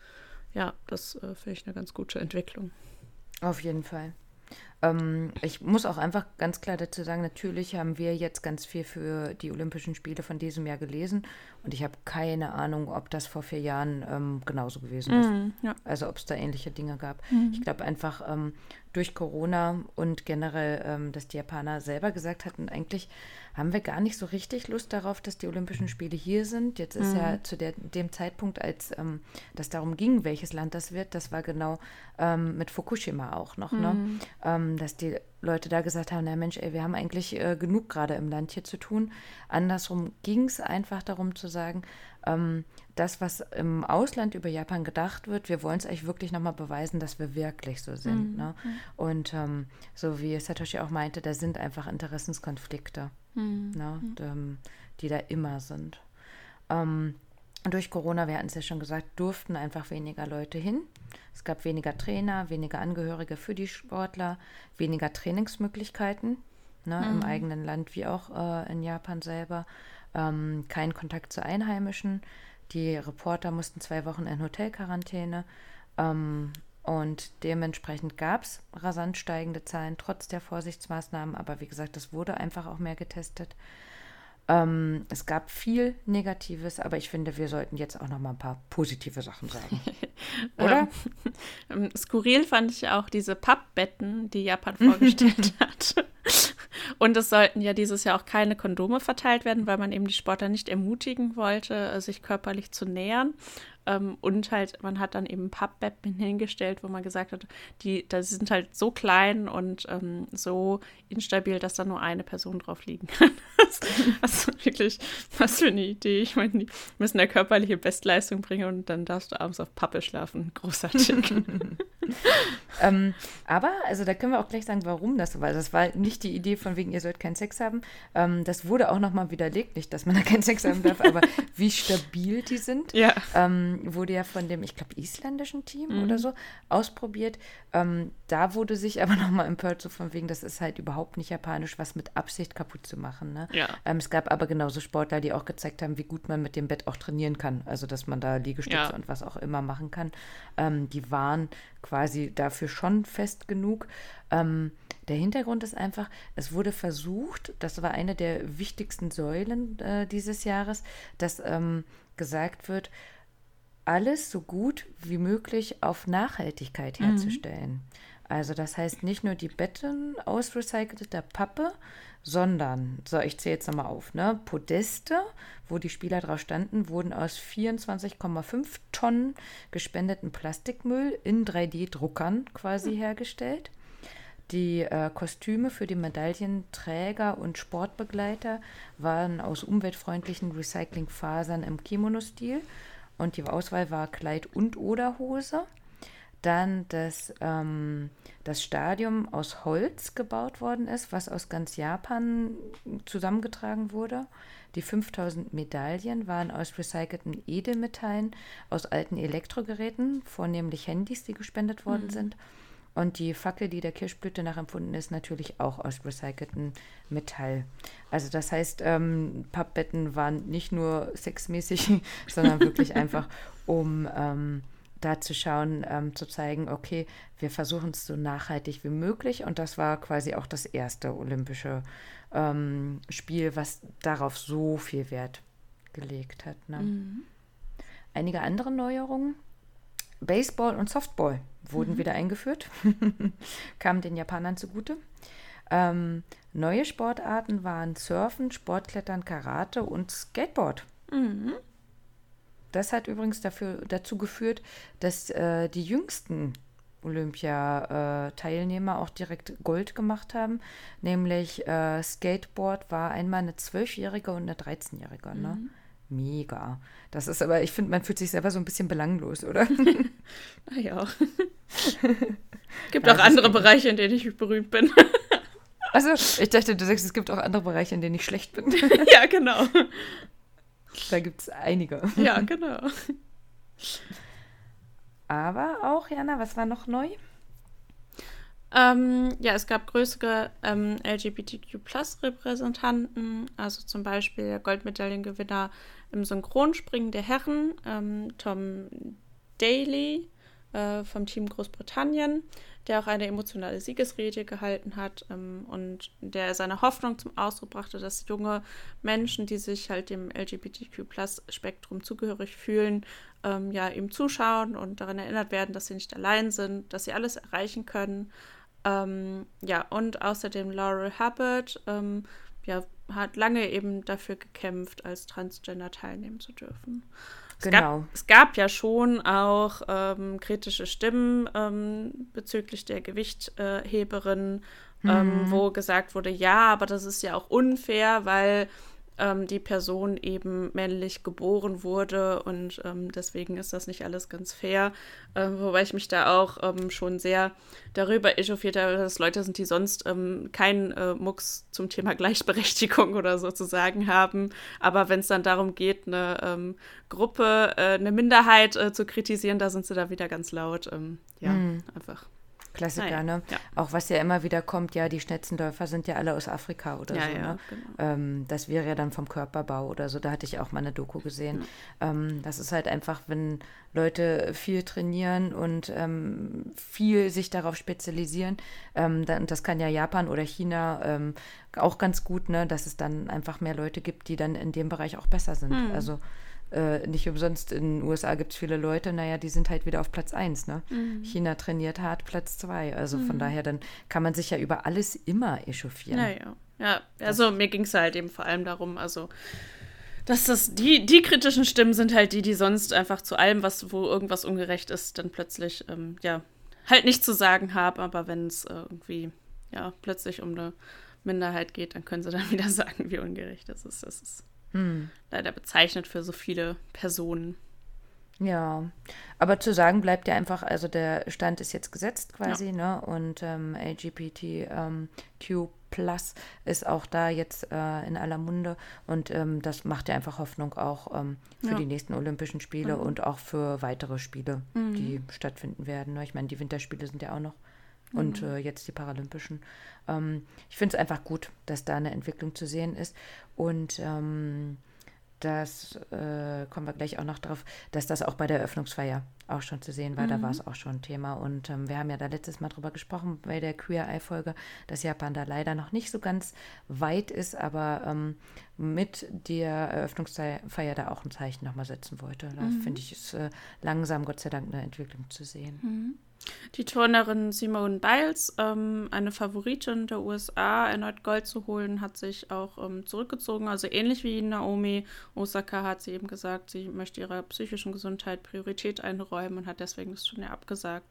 B: ja, das äh, finde ich eine ganz gute Entwicklung.
C: Auf jeden Fall. Ähm, ich muss auch einfach ganz klar dazu sagen, natürlich haben wir jetzt ganz viel für die Olympischen Spiele von diesem Jahr gelesen und ich habe keine Ahnung, ob das vor vier Jahren ähm, genauso gewesen ist. Mm, ja. Also ob es da ähnliche Dinge gab. Mm. Ich glaube einfach ähm, durch Corona und generell, ähm, dass die Japaner selber gesagt hatten, eigentlich haben wir gar nicht so richtig Lust darauf, dass die Olympischen Spiele hier sind. Jetzt ist mhm. ja zu der, dem Zeitpunkt, als ähm, das darum ging, welches Land das wird, das war genau ähm, mit Fukushima auch noch, ne? Mhm. Ähm, dass die Leute da gesagt haben, na Mensch, ey, wir haben eigentlich äh, genug gerade im Land hier zu tun. Andersrum ging es einfach darum zu sagen, ähm, das, was im Ausland über Japan gedacht wird, wir wollen es eigentlich wirklich nochmal beweisen, dass wir wirklich so sind. Mhm. Ne? Und ähm, so wie Satoshi auch meinte, da sind einfach Interessenskonflikte, mhm. ne? Und, ähm, die da immer sind. Ähm, durch Corona, wir hatten es ja schon gesagt, durften einfach weniger Leute hin. Es gab weniger Trainer, weniger Angehörige für die Sportler, weniger Trainingsmöglichkeiten ne, mhm. im eigenen Land wie auch äh, in Japan selber. Ähm, kein Kontakt zu Einheimischen. Die Reporter mussten zwei Wochen in Hotelquarantäne. Ähm, und dementsprechend gab es rasant steigende Zahlen trotz der Vorsichtsmaßnahmen. Aber wie gesagt, es wurde einfach auch mehr getestet. Ähm, es gab viel Negatives, aber ich finde, wir sollten jetzt auch noch mal ein paar positive Sachen sagen. Oder?
B: ähm, skurril fand ich auch diese Pappbetten, die Japan vorgestellt hat. Und es sollten ja dieses Jahr auch keine Kondome verteilt werden, weil man eben die Sportler nicht ermutigen wollte, sich körperlich zu nähern. Ähm, und halt, man hat dann eben Pappbetten hingestellt, wo man gesagt hat, die, die sind halt so klein und ähm, so instabil, dass da nur eine Person drauf liegen kann. also wirklich, was für eine Idee. Ich meine, die müssen eine körperliche Bestleistung bringen und dann darfst du abends auf Pappe schlafen. Großartig.
C: ähm, aber, also da können wir auch gleich sagen, warum das so war. Das war nicht die Idee von wegen, ihr sollt keinen Sex haben. Ähm, das wurde auch nochmal widerlegt, nicht, dass man da keinen Sex haben darf, aber wie stabil die sind. Ja. Ähm, wurde ja von dem, ich glaube, isländischen Team mhm. oder so ausprobiert. Ähm, da wurde sich aber nochmal empört, so von wegen, das ist halt überhaupt nicht japanisch, was mit Absicht kaputt zu machen. Ne? Ja. Ähm, es gab aber genauso Sportler, die auch gezeigt haben, wie gut man mit dem Bett auch trainieren kann. Also, dass man da Liegestütze ja. und was auch immer machen kann. Ähm, die waren quasi dafür schon fest genug. Ähm, der Hintergrund ist einfach, es wurde versucht, das war eine der wichtigsten Säulen äh, dieses Jahres, dass ähm, gesagt wird, alles so gut wie möglich auf Nachhaltigkeit mhm. herzustellen. Mhm. Also das heißt nicht nur die Betten aus recycelter Pappe, sondern, so ich zähle jetzt nochmal auf, ne, Podeste, wo die Spieler drauf standen, wurden aus 24,5 Tonnen gespendeten Plastikmüll in 3D-Druckern quasi mhm. hergestellt. Die äh, Kostüme für die Medaillenträger und Sportbegleiter waren aus umweltfreundlichen Recyclingfasern im Kimono-Stil und die Auswahl war Kleid und oder Hose. Dann das, ähm, das Stadium aus Holz gebaut worden ist, was aus ganz Japan zusammengetragen wurde. Die 5000 Medaillen waren aus recycelten Edelmetallen, aus alten Elektrogeräten, vornehmlich Handys, die gespendet worden mhm. sind. Und die Fackel, die der Kirschblüte nachempfunden ist, natürlich auch aus recyceltem Metall. Also das heißt, ähm, Pappbetten waren nicht nur sexmäßig, sondern wirklich einfach, um ähm, da zu schauen, ähm, zu zeigen, okay, wir versuchen es so nachhaltig wie möglich. Und das war quasi auch das erste olympische ähm, Spiel, was darauf so viel Wert gelegt hat. Ne? Mhm. Einige andere Neuerungen Baseball und Softball wurden mhm. wieder eingeführt, kamen den Japanern zugute. Ähm, neue Sportarten waren Surfen, Sportklettern, Karate und Skateboard. Mhm. Das hat übrigens dafür, dazu geführt, dass äh, die jüngsten Olympia-Teilnehmer auch direkt Gold gemacht haben. Nämlich äh, Skateboard war einmal eine Zwölfjährige und eine 13-Jährige. Ne? Mhm. Mega. Das ist aber, ich finde, man fühlt sich selber so ein bisschen belanglos, oder?
B: ah ja. gibt ja, auch andere Bereiche, in denen ich berühmt bin.
C: also, ich dachte, du sagst, es gibt auch andere Bereiche, in denen ich schlecht bin.
B: ja, genau.
C: Da gibt es einige.
B: Ja, genau.
C: Aber auch, Jana, was war noch neu?
B: Ähm, ja, es gab größere ähm, LGBTQ-Plus-Repräsentanten, also zum Beispiel der Goldmedaillengewinner im Synchronspringen der Herren, ähm, Tom Daly äh, vom Team Großbritannien, der auch eine emotionale Siegesrede gehalten hat ähm, und der seine Hoffnung zum Ausdruck brachte, dass junge Menschen, die sich halt dem LGBTQ-Plus-Spektrum zugehörig fühlen, ähm, ja, ihm zuschauen und daran erinnert werden, dass sie nicht allein sind, dass sie alles erreichen können ähm, ja, und außerdem Laurel Hubbard ähm, ja, hat lange eben dafür gekämpft, als Transgender teilnehmen zu dürfen. Es genau. Gab, es gab ja schon auch ähm, kritische Stimmen ähm, bezüglich der Gewichtheberin, ähm, mhm. wo gesagt wurde, ja, aber das ist ja auch unfair, weil ähm, die Person eben männlich geboren wurde und ähm, deswegen ist das nicht alles ganz fair. Äh, wobei ich mich da auch ähm, schon sehr darüber echauffiert habe, dass Leute sind, die sonst ähm, keinen äh, Mucks zum Thema Gleichberechtigung oder so zu sagen haben. Aber wenn es dann darum geht, eine ähm, Gruppe, äh, eine Minderheit äh, zu kritisieren, da sind sie da wieder ganz laut. Ähm, ja, mhm. einfach.
C: Klassiker, ja, ne? Ja. Auch was ja immer wieder kommt, ja, die schnellsten Läufer sind ja alle aus Afrika oder ja, so. ne? Genau. Ähm, das wäre ja dann vom Körperbau oder so. Da hatte ich auch mal eine Doku gesehen. Ähm, das ist halt einfach, wenn Leute viel trainieren und ähm, viel sich darauf spezialisieren, ähm, dann, das kann ja Japan oder China ähm, auch ganz gut, ne? Dass es dann einfach mehr Leute gibt, die dann in dem Bereich auch besser sind. Hm. Also äh, nicht umsonst in den USA gibt es viele Leute, naja, die sind halt wieder auf Platz 1. Ne? Mhm. China trainiert hart, Platz 2. Also mhm. von daher, dann kann man sich ja über alles immer echauffieren.
B: Naja, ja. Also mir ging es halt eben vor allem darum, also dass das die, die kritischen Stimmen sind halt die, die sonst einfach zu allem, was, wo irgendwas ungerecht ist, dann plötzlich, ähm, ja, halt nichts zu sagen haben, aber wenn es äh, irgendwie, ja, plötzlich um eine Minderheit geht, dann können sie dann wieder sagen, wie ungerecht das ist. Das ist hm. leider bezeichnet für so viele Personen.
C: Ja, aber zu sagen bleibt ja einfach, also der Stand ist jetzt gesetzt quasi, ja. ne? Und ähm, LGBTQ ähm, Plus ist auch da jetzt äh, in aller Munde und ähm, das macht ja einfach Hoffnung auch ähm, für ja. die nächsten Olympischen Spiele mhm. und auch für weitere Spiele, mhm. die stattfinden werden. Ne? Ich meine, die Winterspiele sind ja auch noch und mhm. äh, jetzt die Paralympischen. Ähm, ich finde es einfach gut, dass da eine Entwicklung zu sehen ist und ähm, das äh, kommen wir gleich auch noch drauf, dass das auch bei der Eröffnungsfeier auch schon zu sehen war. Mhm. Da war es auch schon Thema. Und ähm, wir haben ja da letztes Mal drüber gesprochen bei der Queer Eye-Folge, dass Japan da leider noch nicht so ganz weit ist, aber ähm, mit der Eröffnungsfeier da auch ein Zeichen nochmal setzen wollte. Da mhm. finde ich es äh, langsam, Gott sei Dank, eine Entwicklung zu sehen.
B: Mhm. Die Turnerin Simone Biles, ähm, eine Favoritin der USA, erneut Gold zu holen, hat sich auch ähm, zurückgezogen. Also ähnlich wie Naomi Osaka hat sie eben gesagt, sie möchte ihrer psychischen Gesundheit Priorität einräumen und hat deswegen das Turnier abgesagt.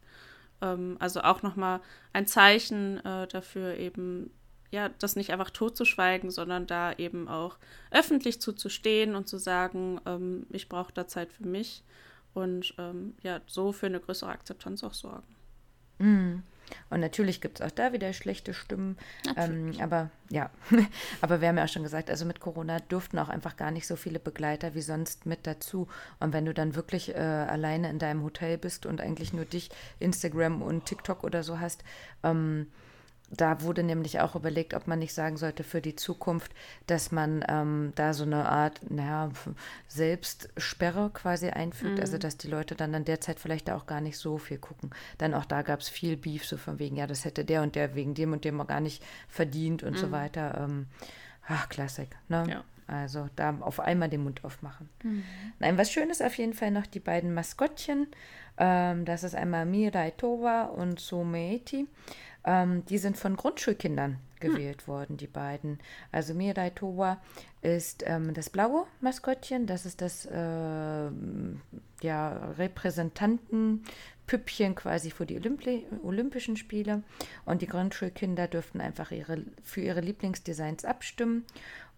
B: Ähm, also auch nochmal ein Zeichen äh, dafür, eben ja, das nicht einfach totzuschweigen, sondern da eben auch öffentlich zuzustehen und zu sagen, ähm, ich brauche da Zeit für mich und ähm, ja, so für eine größere Akzeptanz auch sorgen.
C: Mm. Und natürlich gibt es auch da wieder schlechte Stimmen. Ähm, aber ja, aber wir haben ja auch schon gesagt, also mit Corona durften auch einfach gar nicht so viele Begleiter wie sonst mit dazu. Und wenn du dann wirklich äh, alleine in deinem Hotel bist und eigentlich nur dich, Instagram und TikTok oder so hast, ähm, da wurde nämlich auch überlegt, ob man nicht sagen sollte für die Zukunft, dass man ähm, da so eine Art, naja, Selbstsperre quasi einfügt. Also, mhm. Also, dass die Leute dann in der Zeit vielleicht auch gar nicht so viel gucken. Dann auch da gab es viel Beef, so von wegen, ja, das hätte der und der wegen dem und dem auch gar nicht verdient und mhm. so weiter. Ähm, ach, Klassik, ne? Ja. Also da auf einmal den Mund aufmachen. Mhm. Nein, was schön ist auf jeden Fall noch die beiden Maskottchen. Ähm, das ist einmal Mirai Towa und Someeti. Ähm, die sind von Grundschulkindern gewählt hm. worden, die beiden. Also Mirai Towa ist ähm, das blaue Maskottchen, das ist das äh, ja, Repräsentantenpüppchen quasi für die Olympi Olympischen Spiele. Und die Grundschulkinder dürften einfach ihre, für ihre Lieblingsdesigns abstimmen.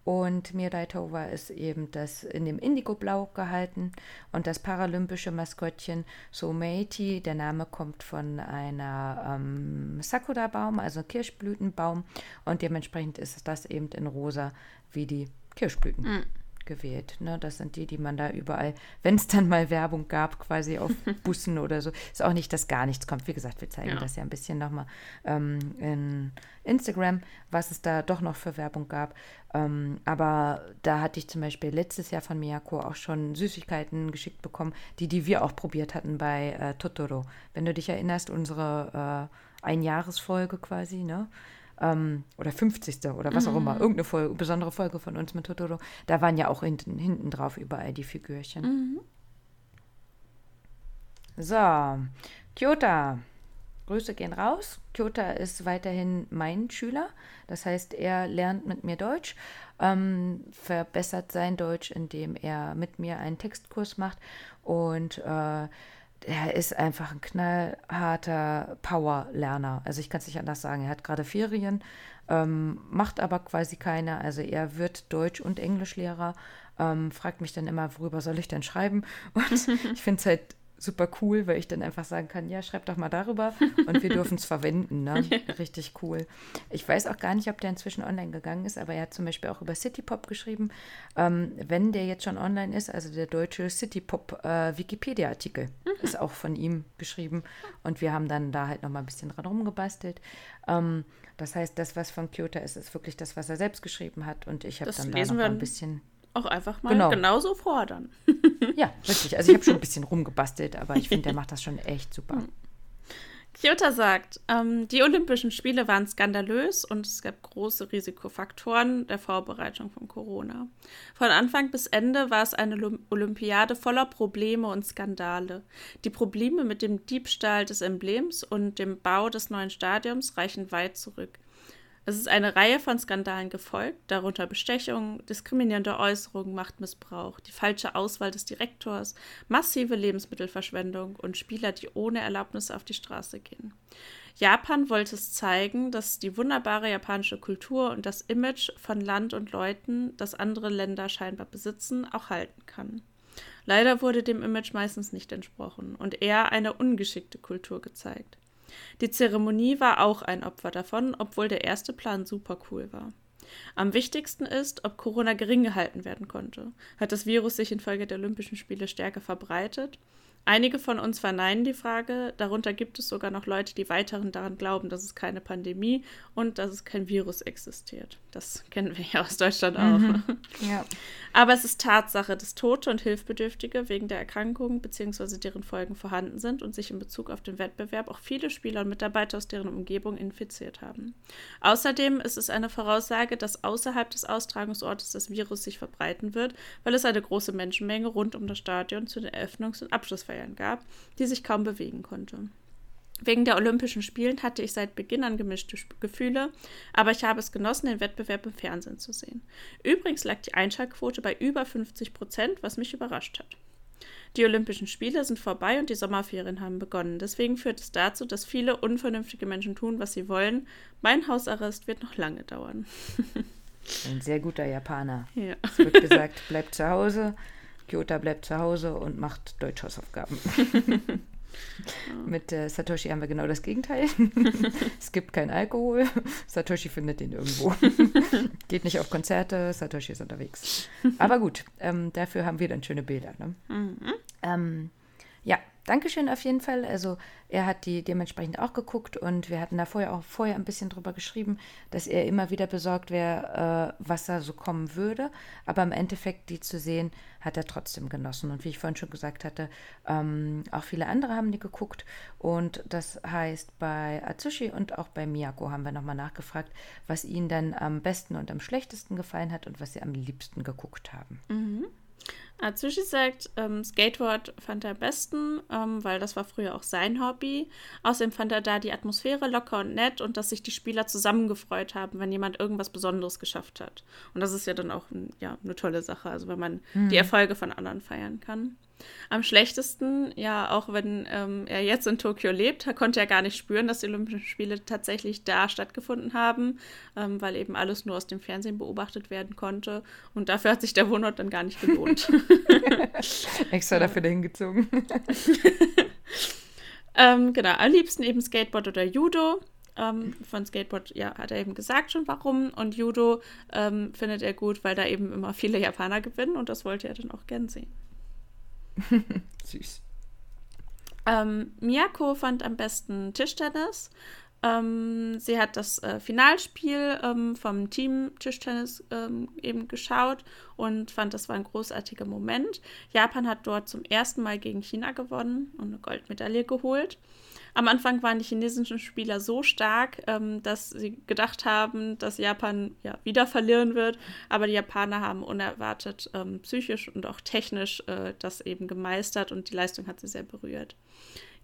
C: Und Mirai Tova ist eben das in dem Indigo-Blau gehalten. Und das paralympische Maskottchen Someiti, der Name kommt von einer ähm, Sakura-Baum, also Kirschblütenbaum. Und dementsprechend ist das eben in rosa wie die Kirschblüten. Mhm gewählt. Ne? Das sind die, die man da überall, wenn es dann mal Werbung gab, quasi auf Bussen oder so. Ist auch nicht, dass gar nichts kommt. Wie gesagt, wir zeigen ja. das ja ein bisschen nochmal ähm, in Instagram, was es da doch noch für Werbung gab. Ähm, aber da hatte ich zum Beispiel letztes Jahr von Miyako auch schon Süßigkeiten geschickt bekommen, die, die wir auch probiert hatten bei äh, Totoro. Wenn du dich erinnerst, unsere äh, Einjahresfolge quasi, ne? Ähm, oder 50. oder was auch immer, mhm. irgendeine Folge, besondere Folge von uns mit Totoro, da waren ja auch hinten, hinten drauf überall die Figürchen. Mhm. So, Kyota. Grüße gehen raus. Kyota ist weiterhin mein Schüler. Das heißt, er lernt mit mir Deutsch, ähm, verbessert sein Deutsch, indem er mit mir einen Textkurs macht und äh, er ist einfach ein knallharter Power-Lerner. Also ich kann es nicht anders sagen. Er hat gerade Ferien, ähm, macht aber quasi keine. Also er wird Deutsch- und Englischlehrer, ähm, fragt mich dann immer, worüber soll ich denn schreiben? Und ich finde es halt super cool, weil ich dann einfach sagen kann, ja, schreib doch mal darüber und wir dürfen es verwenden. Ne? Richtig cool. Ich weiß auch gar nicht, ob der inzwischen online gegangen ist, aber er hat zum Beispiel auch über Citypop geschrieben. Ähm, wenn der jetzt schon online ist, also der deutsche Citypop äh, Wikipedia-Artikel. Ist auch von ihm geschrieben und wir haben dann da halt nochmal ein bisschen dran rumgebastelt. Ähm, das heißt, das, was von Kyoto ist, ist wirklich das, was er selbst geschrieben hat und ich habe dann da noch ein bisschen
B: auch einfach mal genau. genauso fordern.
C: ja, richtig. Also ich habe schon ein bisschen rumgebastelt, aber ich finde, der macht das schon echt super.
B: Kyoto sagt, ähm, die Olympischen Spiele waren skandalös und es gab große Risikofaktoren der Vorbereitung von Corona. Von Anfang bis Ende war es eine Olympiade voller Probleme und Skandale. Die Probleme mit dem Diebstahl des Emblems und dem Bau des neuen Stadions reichen weit zurück. Es ist eine Reihe von Skandalen gefolgt, darunter Bestechung, diskriminierende Äußerungen, Machtmissbrauch, die falsche Auswahl des Direktors, massive Lebensmittelverschwendung und Spieler, die ohne Erlaubnis auf die Straße gehen. Japan wollte es zeigen, dass die wunderbare japanische Kultur und das Image von Land und Leuten, das andere Länder scheinbar besitzen, auch halten kann. Leider wurde dem Image meistens nicht entsprochen und eher eine ungeschickte Kultur gezeigt. Die Zeremonie war auch ein Opfer davon, obwohl der erste Plan super cool war. Am wichtigsten ist, ob Corona gering gehalten werden konnte. Hat das Virus sich infolge der Olympischen Spiele stärker verbreitet? Einige von uns verneinen die Frage, darunter gibt es sogar noch Leute, die weiterhin daran glauben, dass es keine Pandemie und dass es kein Virus existiert. Das kennen wir ja aus Deutschland auch. Mhm. Ja. Aber es ist Tatsache, dass Tote und Hilfsbedürftige wegen der Erkrankung bzw. deren Folgen vorhanden sind und sich in Bezug auf den Wettbewerb auch viele Spieler und Mitarbeiter aus deren Umgebung infiziert haben. Außerdem ist es eine Voraussage, dass außerhalb des Austragungsortes das Virus sich verbreiten wird, weil es eine große Menschenmenge rund um das Stadion zu den Eröffnungs- und Abschlussfeiern gab, die sich kaum bewegen konnte. Wegen der Olympischen Spielen hatte ich seit Beginn an gemischte Gefühle, aber ich habe es genossen, den Wettbewerb im Fernsehen zu sehen. Übrigens lag die Einschaltquote bei über 50 Prozent, was mich überrascht hat. Die Olympischen Spiele sind vorbei und die Sommerferien haben begonnen. Deswegen führt es dazu, dass viele unvernünftige Menschen tun, was sie wollen. Mein Hausarrest wird noch lange dauern.
C: Ein sehr guter Japaner. Ja. Es wird gesagt, bleibt zu Hause. Kyoto bleibt zu Hause und macht Deutschhausaufgaben. Mit äh, Satoshi haben wir genau das Gegenteil. es gibt keinen Alkohol. Satoshi findet den irgendwo. Geht nicht auf Konzerte. Satoshi ist unterwegs. Aber gut, ähm, dafür haben wir dann schöne Bilder. Ne? Mhm. Ähm, ja, Dankeschön auf jeden Fall. Also er hat die dementsprechend auch geguckt und wir hatten da vorher auch vorher ein bisschen drüber geschrieben, dass er immer wieder besorgt wäre, äh, was da so kommen würde. Aber im Endeffekt, die zu sehen, hat er trotzdem genossen. Und wie ich vorhin schon gesagt hatte, ähm, auch viele andere haben die geguckt. Und das heißt, bei Atsushi und auch bei Miyako haben wir nochmal nachgefragt, was ihnen dann am besten und am schlechtesten gefallen hat und was sie am liebsten geguckt haben.
B: Mhm. Atsushi sagt, ähm, Skateboard fand er am besten, ähm, weil das war früher auch sein Hobby. Außerdem fand er da die Atmosphäre locker und nett und dass sich die Spieler zusammengefreut haben, wenn jemand irgendwas Besonderes geschafft hat. Und das ist ja dann auch ja, eine tolle Sache, also wenn man mhm. die Erfolge von anderen feiern kann. Am schlechtesten, ja, auch wenn ähm, er jetzt in Tokio lebt, konnte er gar nicht spüren, dass die Olympischen Spiele tatsächlich da stattgefunden haben, ähm, weil eben alles nur aus dem Fernsehen beobachtet werden konnte. Und dafür hat sich der Wohnort dann gar nicht gelohnt.
C: Extra dafür dahin gezogen.
B: ähm, genau, am liebsten eben Skateboard oder Judo. Ähm, von Skateboard, ja, hat er eben gesagt schon warum. Und Judo ähm, findet er gut, weil da eben immer viele Japaner gewinnen und das wollte er dann auch gern sehen.
C: Süß.
B: Ähm, Miyako fand am besten Tischtennis. Ähm, sie hat das äh, Finalspiel ähm, vom Team Tischtennis ähm, eben geschaut und fand, das war ein großartiger Moment. Japan hat dort zum ersten Mal gegen China gewonnen und eine Goldmedaille geholt. Am Anfang waren die chinesischen Spieler so stark, ähm, dass sie gedacht haben, dass Japan ja wieder verlieren wird. Aber die Japaner haben unerwartet ähm, psychisch und auch technisch äh, das eben gemeistert und die Leistung hat sie sehr berührt.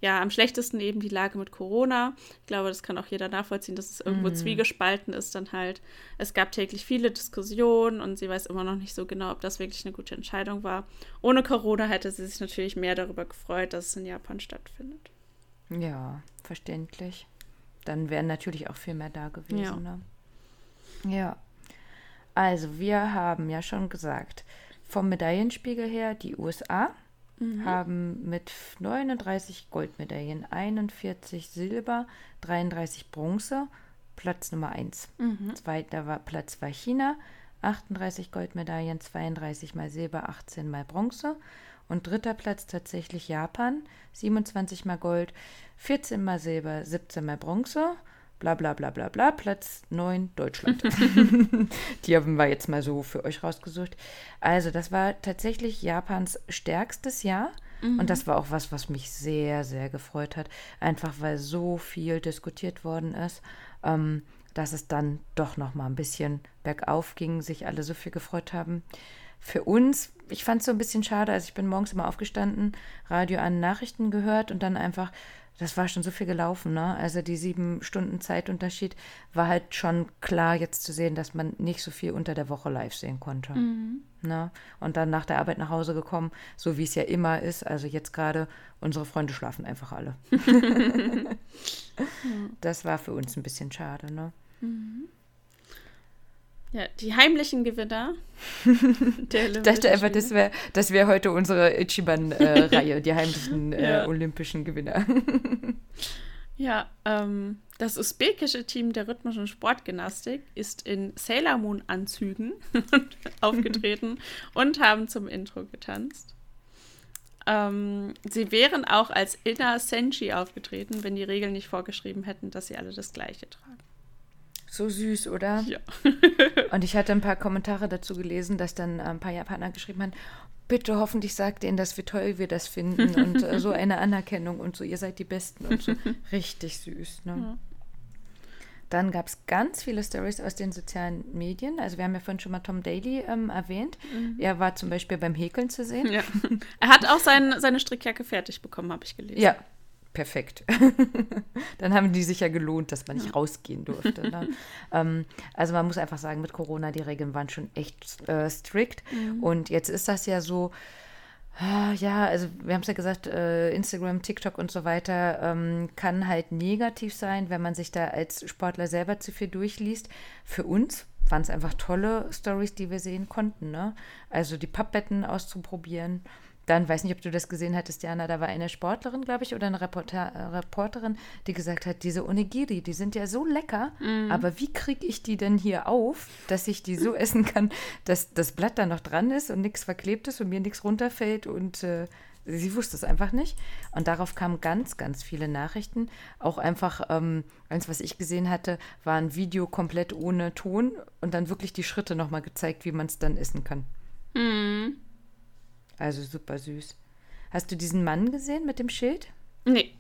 B: Ja, am schlechtesten eben die Lage mit Corona. Ich glaube, das kann auch jeder nachvollziehen, dass es irgendwo mm. zwiegespalten ist dann halt. Es gab täglich viele Diskussionen und sie weiß immer noch nicht so genau, ob das wirklich eine gute Entscheidung war. Ohne Corona hätte sie sich natürlich mehr darüber gefreut, dass es in Japan stattfindet.
C: Ja, verständlich. Dann wären natürlich auch viel mehr da gewesen. Ja. Ne? ja. Also, wir haben ja schon gesagt, vom Medaillenspiegel her, die USA mhm. haben mit 39 Goldmedaillen, 41 Silber, 33 Bronze, Platz Nummer 1. Mhm. Zweiter war, Platz war China, 38 Goldmedaillen, 32 mal Silber, 18 mal Bronze. Und dritter Platz tatsächlich Japan, 27 mal Gold, 14 mal Silber, 17 mal Bronze, bla bla bla bla bla, Platz 9 Deutschland. Die haben wir jetzt mal so für euch rausgesucht. Also das war tatsächlich Japans stärkstes Jahr. Mhm. Und das war auch was, was mich sehr, sehr gefreut hat. Einfach weil so viel diskutiert worden ist, ähm, dass es dann doch noch mal ein bisschen bergauf ging, sich alle so viel gefreut haben für uns, ich fand es so ein bisschen schade, also ich bin morgens immer aufgestanden, Radio an Nachrichten gehört und dann einfach, das war schon so viel gelaufen, ne? Also die sieben Stunden Zeitunterschied war halt schon klar jetzt zu sehen, dass man nicht so viel unter der Woche live sehen konnte. Mhm. Ne? Und dann nach der Arbeit nach Hause gekommen, so wie es ja immer ist. Also jetzt gerade, unsere Freunde schlafen einfach alle. das war für uns ein bisschen schade, ne? Mhm.
B: Ja, die heimlichen Gewinner
C: der Ich dachte einfach, das wäre das wär heute unsere Ichiban-Reihe, äh, die heimlichen äh, olympischen Gewinner.
B: ja, ähm, das usbekische Team der rhythmischen Sportgymnastik ist in Sailor Moon-Anzügen aufgetreten und haben zum Intro getanzt. Ähm, sie wären auch als Inner Senshi aufgetreten, wenn die Regeln nicht vorgeschrieben hätten, dass sie alle das Gleiche tragen.
C: So süß, oder?
B: Ja.
C: und ich hatte ein paar Kommentare dazu gelesen, dass dann ein paar Japaner geschrieben haben, bitte hoffentlich sagt ihnen, dass wie toll wir das finden und äh, so eine Anerkennung und so, ihr seid die Besten und so. Richtig süß, ne? Ja. Dann gab es ganz viele Stories aus den sozialen Medien. Also wir haben ja vorhin schon mal Tom Daly ähm, erwähnt. Mhm. Er war zum Beispiel beim Häkeln zu sehen.
B: Ja. Er hat auch sein, seine Strickjacke fertig bekommen, habe ich gelesen.
C: Ja, perfekt. dann haben die sich ja gelohnt, dass man nicht rausgehen durfte. Ne? ähm, also man muss einfach sagen, mit Corona, die Regeln waren schon echt äh, strikt. Mhm. Und jetzt ist das ja so, ah, ja, also wir haben es ja gesagt, äh, Instagram, TikTok und so weiter ähm, kann halt negativ sein, wenn man sich da als Sportler selber zu viel durchliest. Für uns waren es einfach tolle Stories, die wir sehen konnten. Ne? Also die Pappbetten auszuprobieren dann, weiß nicht, ob du das gesehen hattest, Jana, da war eine Sportlerin, glaube ich, oder eine Reporter, äh, Reporterin, die gesagt hat, diese Onigiri, die sind ja so lecker, mm. aber wie kriege ich die denn hier auf, dass ich die so essen kann, dass das Blatt da noch dran ist und nichts verklebt ist und mir nichts runterfällt und äh, Sie wusste es einfach nicht. Und darauf kamen ganz, ganz viele Nachrichten. Auch einfach, ähm, eins, was ich gesehen hatte, war ein Video komplett ohne Ton und dann wirklich die Schritte nochmal gezeigt, wie man es dann essen kann.
B: Mhm.
C: Also super süß. Hast du diesen Mann gesehen mit dem Schild?
B: Nee.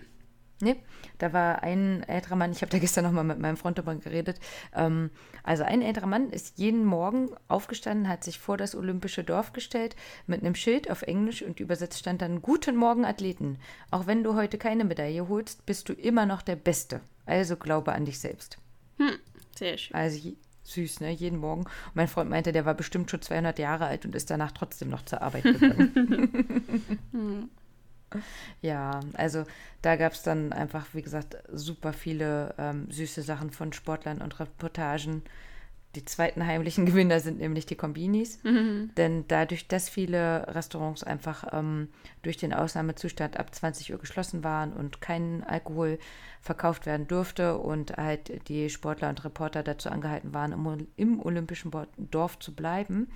C: Nee, da war ein älterer Mann, ich habe da gestern nochmal mit meinem Freund darüber geredet. Ähm, also ein älterer Mann ist jeden Morgen aufgestanden, hat sich vor das olympische Dorf gestellt mit einem Schild auf Englisch und übersetzt stand dann Guten Morgen Athleten. Auch wenn du heute keine Medaille holst, bist du immer noch der Beste. Also glaube an dich selbst.
B: Hm, sehr schön.
C: Also süß, ne? Jeden Morgen. Und mein Freund meinte, der war bestimmt schon 200 Jahre alt und ist danach trotzdem noch zur Arbeit gegangen. Ja, also da gab es dann einfach, wie gesagt, super viele ähm, süße Sachen von Sportlern und Reportagen. Die zweiten heimlichen Gewinner sind nämlich die Kombinis.
B: Mhm.
C: Denn dadurch, dass viele Restaurants einfach ähm, durch den Ausnahmezustand ab 20 Uhr geschlossen waren und kein Alkohol verkauft werden durfte und halt die Sportler und Reporter dazu angehalten waren, im, im Olympischen Dorf zu bleiben,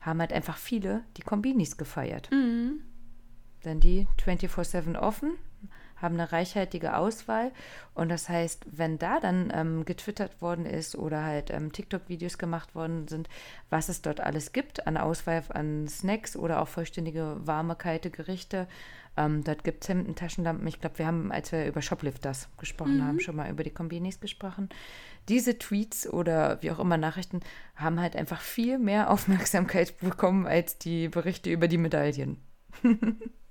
C: haben halt einfach viele die Kombinis gefeiert.
B: Mhm.
C: Denn die 24-7 offen, haben eine reichhaltige Auswahl. Und das heißt, wenn da dann ähm, getwittert worden ist oder halt ähm, TikTok-Videos gemacht worden sind, was es dort alles gibt an Auswahl an Snacks oder auch vollständige warme, kalte Gerichte. Ähm, dort gibt es Hemden, Taschenlampen. Ich glaube, wir haben, als wir über Shoplifters gesprochen haben, schon mal über die Kombinis gesprochen. Diese Tweets oder wie auch immer Nachrichten haben halt einfach viel mehr Aufmerksamkeit bekommen als die Berichte über die Medaillen.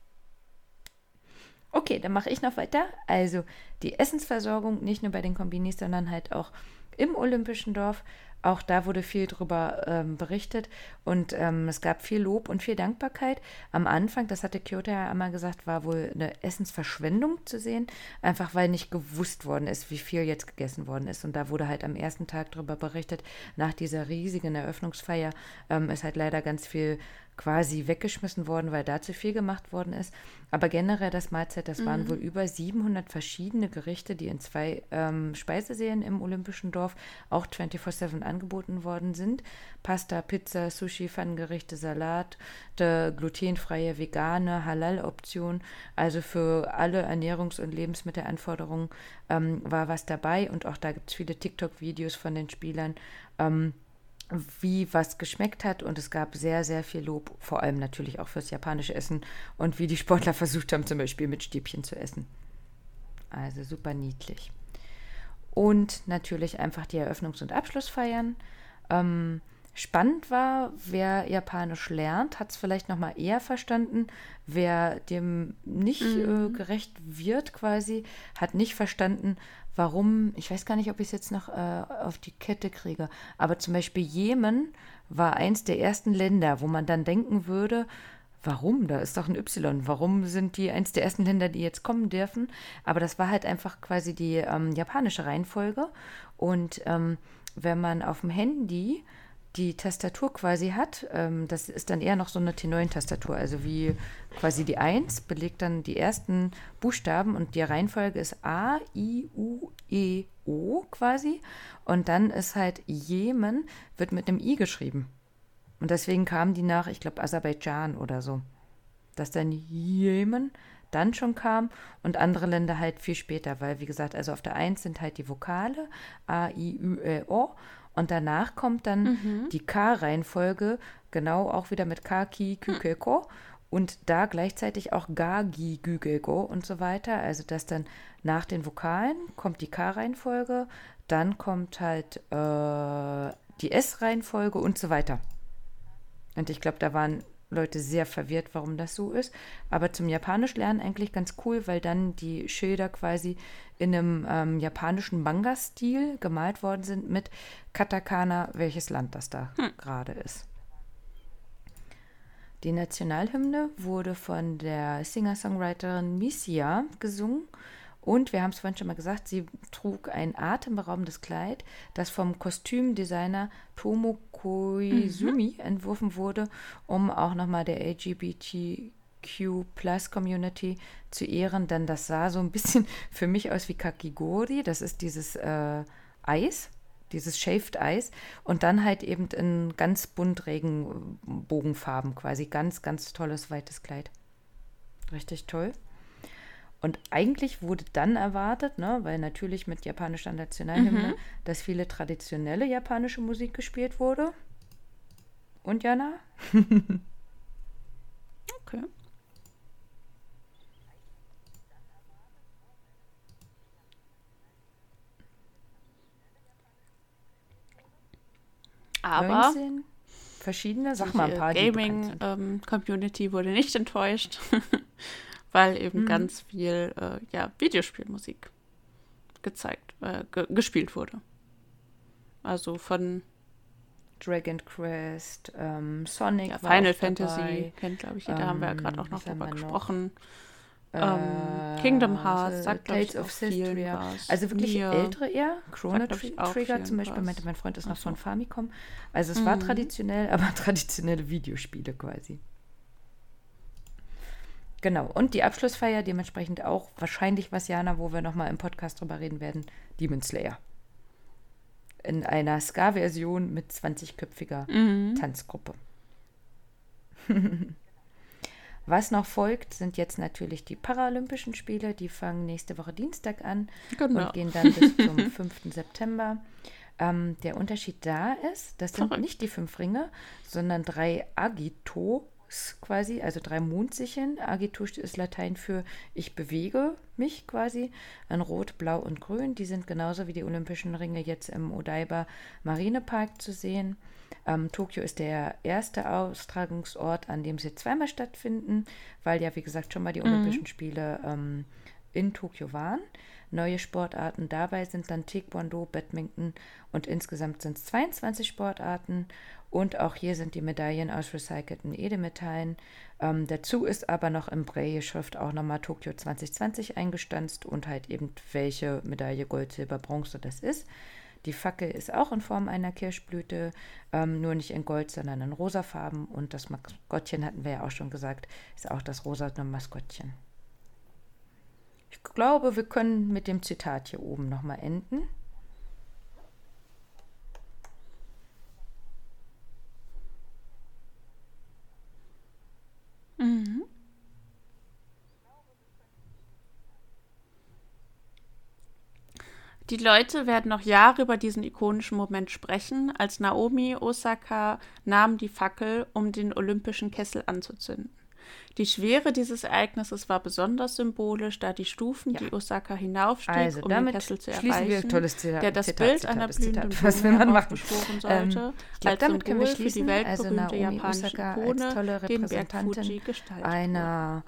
C: Okay, dann mache ich noch weiter. Also die Essensversorgung nicht nur bei den Kombinis, sondern halt auch im Olympischen Dorf. Auch da wurde viel drüber ähm, berichtet und ähm, es gab viel Lob und viel Dankbarkeit. Am Anfang, das hatte Kyoto ja einmal gesagt, war wohl eine Essensverschwendung zu sehen, einfach weil nicht gewusst worden ist, wie viel jetzt gegessen worden ist. Und da wurde halt am ersten Tag darüber berichtet, nach dieser riesigen Eröffnungsfeier ähm, ist halt leider ganz viel quasi weggeschmissen worden, weil da zu viel gemacht worden ist. Aber generell das Mahlzeit, das waren wohl über 700 verschiedene Gerichte, die in zwei ähm, Speisesälen im Olympischen Dorf auch 24-7 angeboten worden sind. Pasta, Pizza, Sushi, Pfannengerichte, Salat, glutenfreie, vegane, Halal-Option. Also für alle Ernährungs- und Lebensmittelanforderungen ähm, war was dabei. Und auch da gibt es viele TikTok-Videos von den Spielern. Ähm, wie was geschmeckt hat und es gab sehr, sehr viel Lob, vor allem natürlich auch fürs japanische Essen und wie die Sportler versucht haben, zum Beispiel mit Stäbchen zu essen. Also super niedlich. Und natürlich einfach die Eröffnungs- und Abschlussfeiern. Ähm, spannend war, wer Japanisch lernt, hat es vielleicht noch mal eher verstanden. Wer dem nicht äh, gerecht wird quasi, hat nicht verstanden, warum, ich weiß gar nicht, ob ich es jetzt noch äh, auf die Kette kriege, aber zum Beispiel Jemen war eins der ersten Länder, wo man dann denken würde, warum? Da ist doch ein Y. Warum sind die eins der ersten Länder, die jetzt kommen dürfen? Aber das war halt einfach quasi die ähm, japanische Reihenfolge. Und ähm, wenn man auf dem Handy die Tastatur quasi hat, ähm, das ist dann eher noch so eine T9-Tastatur, also wie quasi die 1 belegt dann die ersten Buchstaben und die Reihenfolge ist A, I, U, E, O quasi und dann ist halt Jemen, wird mit einem I geschrieben. Und deswegen kamen die nach, ich glaube, Aserbaidschan oder so. Dass dann Jemen dann schon kam und andere Länder halt viel später, weil wie gesagt, also auf der 1 sind halt die Vokale A, I, Ü, E, O und danach kommt dann die K-Reihenfolge, genau auch wieder mit K, Ki, Kü, Ke, Ko. Und da gleichzeitig auch Ga, Gi, Gü, Ge, Go und so weiter. Also dass dann nach den Vokalen kommt die K-Reihenfolge, dann kommt halt äh, die S-Reihenfolge und so weiter. Und ich glaube, da waren Leute sehr verwirrt, warum das so ist. Aber zum Japanisch lernen eigentlich ganz cool, weil dann die Schilder quasi in einem ähm, japanischen Manga-Stil gemalt worden sind mit Katakana, welches Land das da gerade ist. Die Nationalhymne wurde von der Singer-Songwriterin Misia gesungen. Und wir haben es vorhin schon mal gesagt, sie trug ein atemberaubendes Kleid, das vom Kostümdesigner Tomo Koizumi entworfen wurde, um auch nochmal der LGBTQ Plus Community zu ehren, denn das sah so ein bisschen für mich aus wie Kakigori, das ist dieses äh, Eis, dieses Shaved Eis. Und dann halt eben in ganz bunt Regenbogenfarben quasi, ganz, ganz tolles weites Kleid. Richtig toll. Und eigentlich wurde dann erwartet, ne, weil natürlich mit japanischer Nationalhymne, mhm. dass viele traditionelle japanische Musik gespielt wurde. Und Jana?
B: okay. Aber
C: 19 verschiedene, sag mal ein paar.
B: Gaming-Community ähm, wurde nicht enttäuscht, weil eben hm. ganz viel äh, ja, Videospielmusik gezeigt, äh, ge gespielt wurde. Also von
C: Dragon Quest, ähm, Sonic, ja,
B: Final Fantasy dabei. kennt, glaube ich, jeder. Ähm, haben wir ja gerade auch noch drüber gesprochen. Noch? Ähm, Kingdom Hearts, sagt
C: Tales of Cystria. Also wirklich Nier, ältere eher. Chrono Trigger zum Beispiel, meinte mein Freund ist noch so. von Famicom. Also es mhm. war traditionell, aber traditionelle Videospiele quasi. Genau. Und die Abschlussfeier dementsprechend auch wahrscheinlich was, Jana, wo wir nochmal im Podcast drüber reden werden, Demon Slayer. In einer Ska-Version mit 20-köpfiger mhm. Tanzgruppe. Was noch folgt, sind jetzt natürlich die Paralympischen Spiele. Die fangen nächste Woche Dienstag an genau. und gehen dann bis zum 5. September. Ähm, der Unterschied da ist, das sind nicht die fünf Ringe, sondern drei Agitos quasi, also drei Mondsicheln. Agito ist Latein für ich bewege mich quasi. An Rot, Blau und Grün. Die sind genauso wie die Olympischen Ringe jetzt im Odaiba Marinepark zu sehen. Ähm, Tokio ist der erste Austragungsort, an dem sie zweimal stattfinden, weil ja, wie gesagt, schon mal die mhm. Olympischen Spiele ähm, in Tokio waren. Neue Sportarten dabei sind dann Taekwondo, Badminton und insgesamt sind es 22 Sportarten. Und auch hier sind die Medaillen aus recycelten Edelmetallen. Ähm, dazu ist aber noch im Braille-Schrift auch nochmal Tokio 2020 eingestanzt und halt eben welche Medaille Gold, Silber, Bronze das ist. Die Fackel ist auch in Form einer Kirschblüte, ähm, nur nicht in Gold, sondern in rosafarben. Und das Maskottchen hatten wir ja auch schon gesagt, ist auch das rosane Maskottchen. Ich glaube, wir können mit dem Zitat hier oben nochmal enden.
B: Mhm. Die Leute werden noch Jahre über diesen ikonischen Moment sprechen, als Naomi Osaka nahm die Fackel, um den olympischen Kessel anzuzünden. Die Schwere dieses Ereignisses war besonders symbolisch, da die Stufen, ja. die Osaka hinaufstieg, also, um den Kessel zu erreichen,
C: Zitat,
B: der das Zitat, Bild Zitat, einer blühenden
C: Blume
B: heraufbeschworen sollte, ähm, glaub, als damit Symbol für die weltberühmte
C: also
B: japanische
C: Ikone, den Berg Fuji gestaltet einer,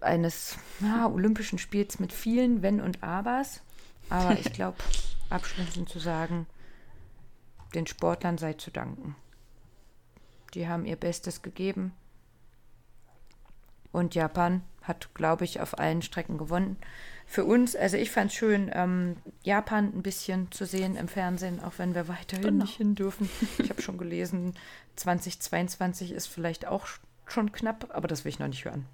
C: eines ja, olympischen Spiels mit vielen Wenn und Abers. Aber ich glaube, abschließend zu sagen, den Sportlern sei zu danken. Die haben ihr Bestes gegeben. Und Japan hat, glaube ich, auf allen Strecken gewonnen. Für uns, also ich fand es schön, ähm, Japan ein bisschen zu sehen im Fernsehen, auch wenn wir weiterhin genau. nicht hin dürfen. Ich habe schon gelesen, 2022 ist vielleicht auch schon knapp, aber das will ich noch nicht hören.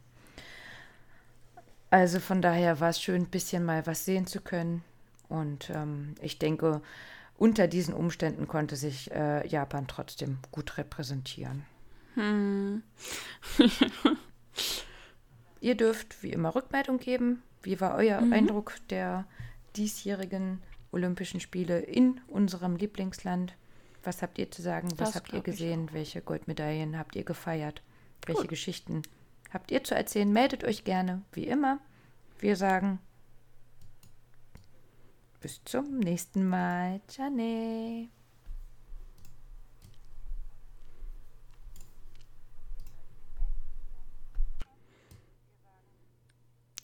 C: Also von daher war es schön, ein bisschen mal was sehen zu können. Und ähm, ich denke, unter diesen Umständen konnte sich äh, Japan trotzdem gut repräsentieren. Hm. Ihr dürft wie immer Rückmeldung geben. Wie war euer mhm. Eindruck der diesjährigen Olympischen Spiele in unserem Lieblingsland? Was habt ihr zu sagen? Was das habt ihr gesehen? Welche Goldmedaillen habt ihr gefeiert? Welche Gut. Geschichten habt ihr zu erzählen? Meldet euch gerne, wie immer. Wir sagen bis zum nächsten Mal. Ciao.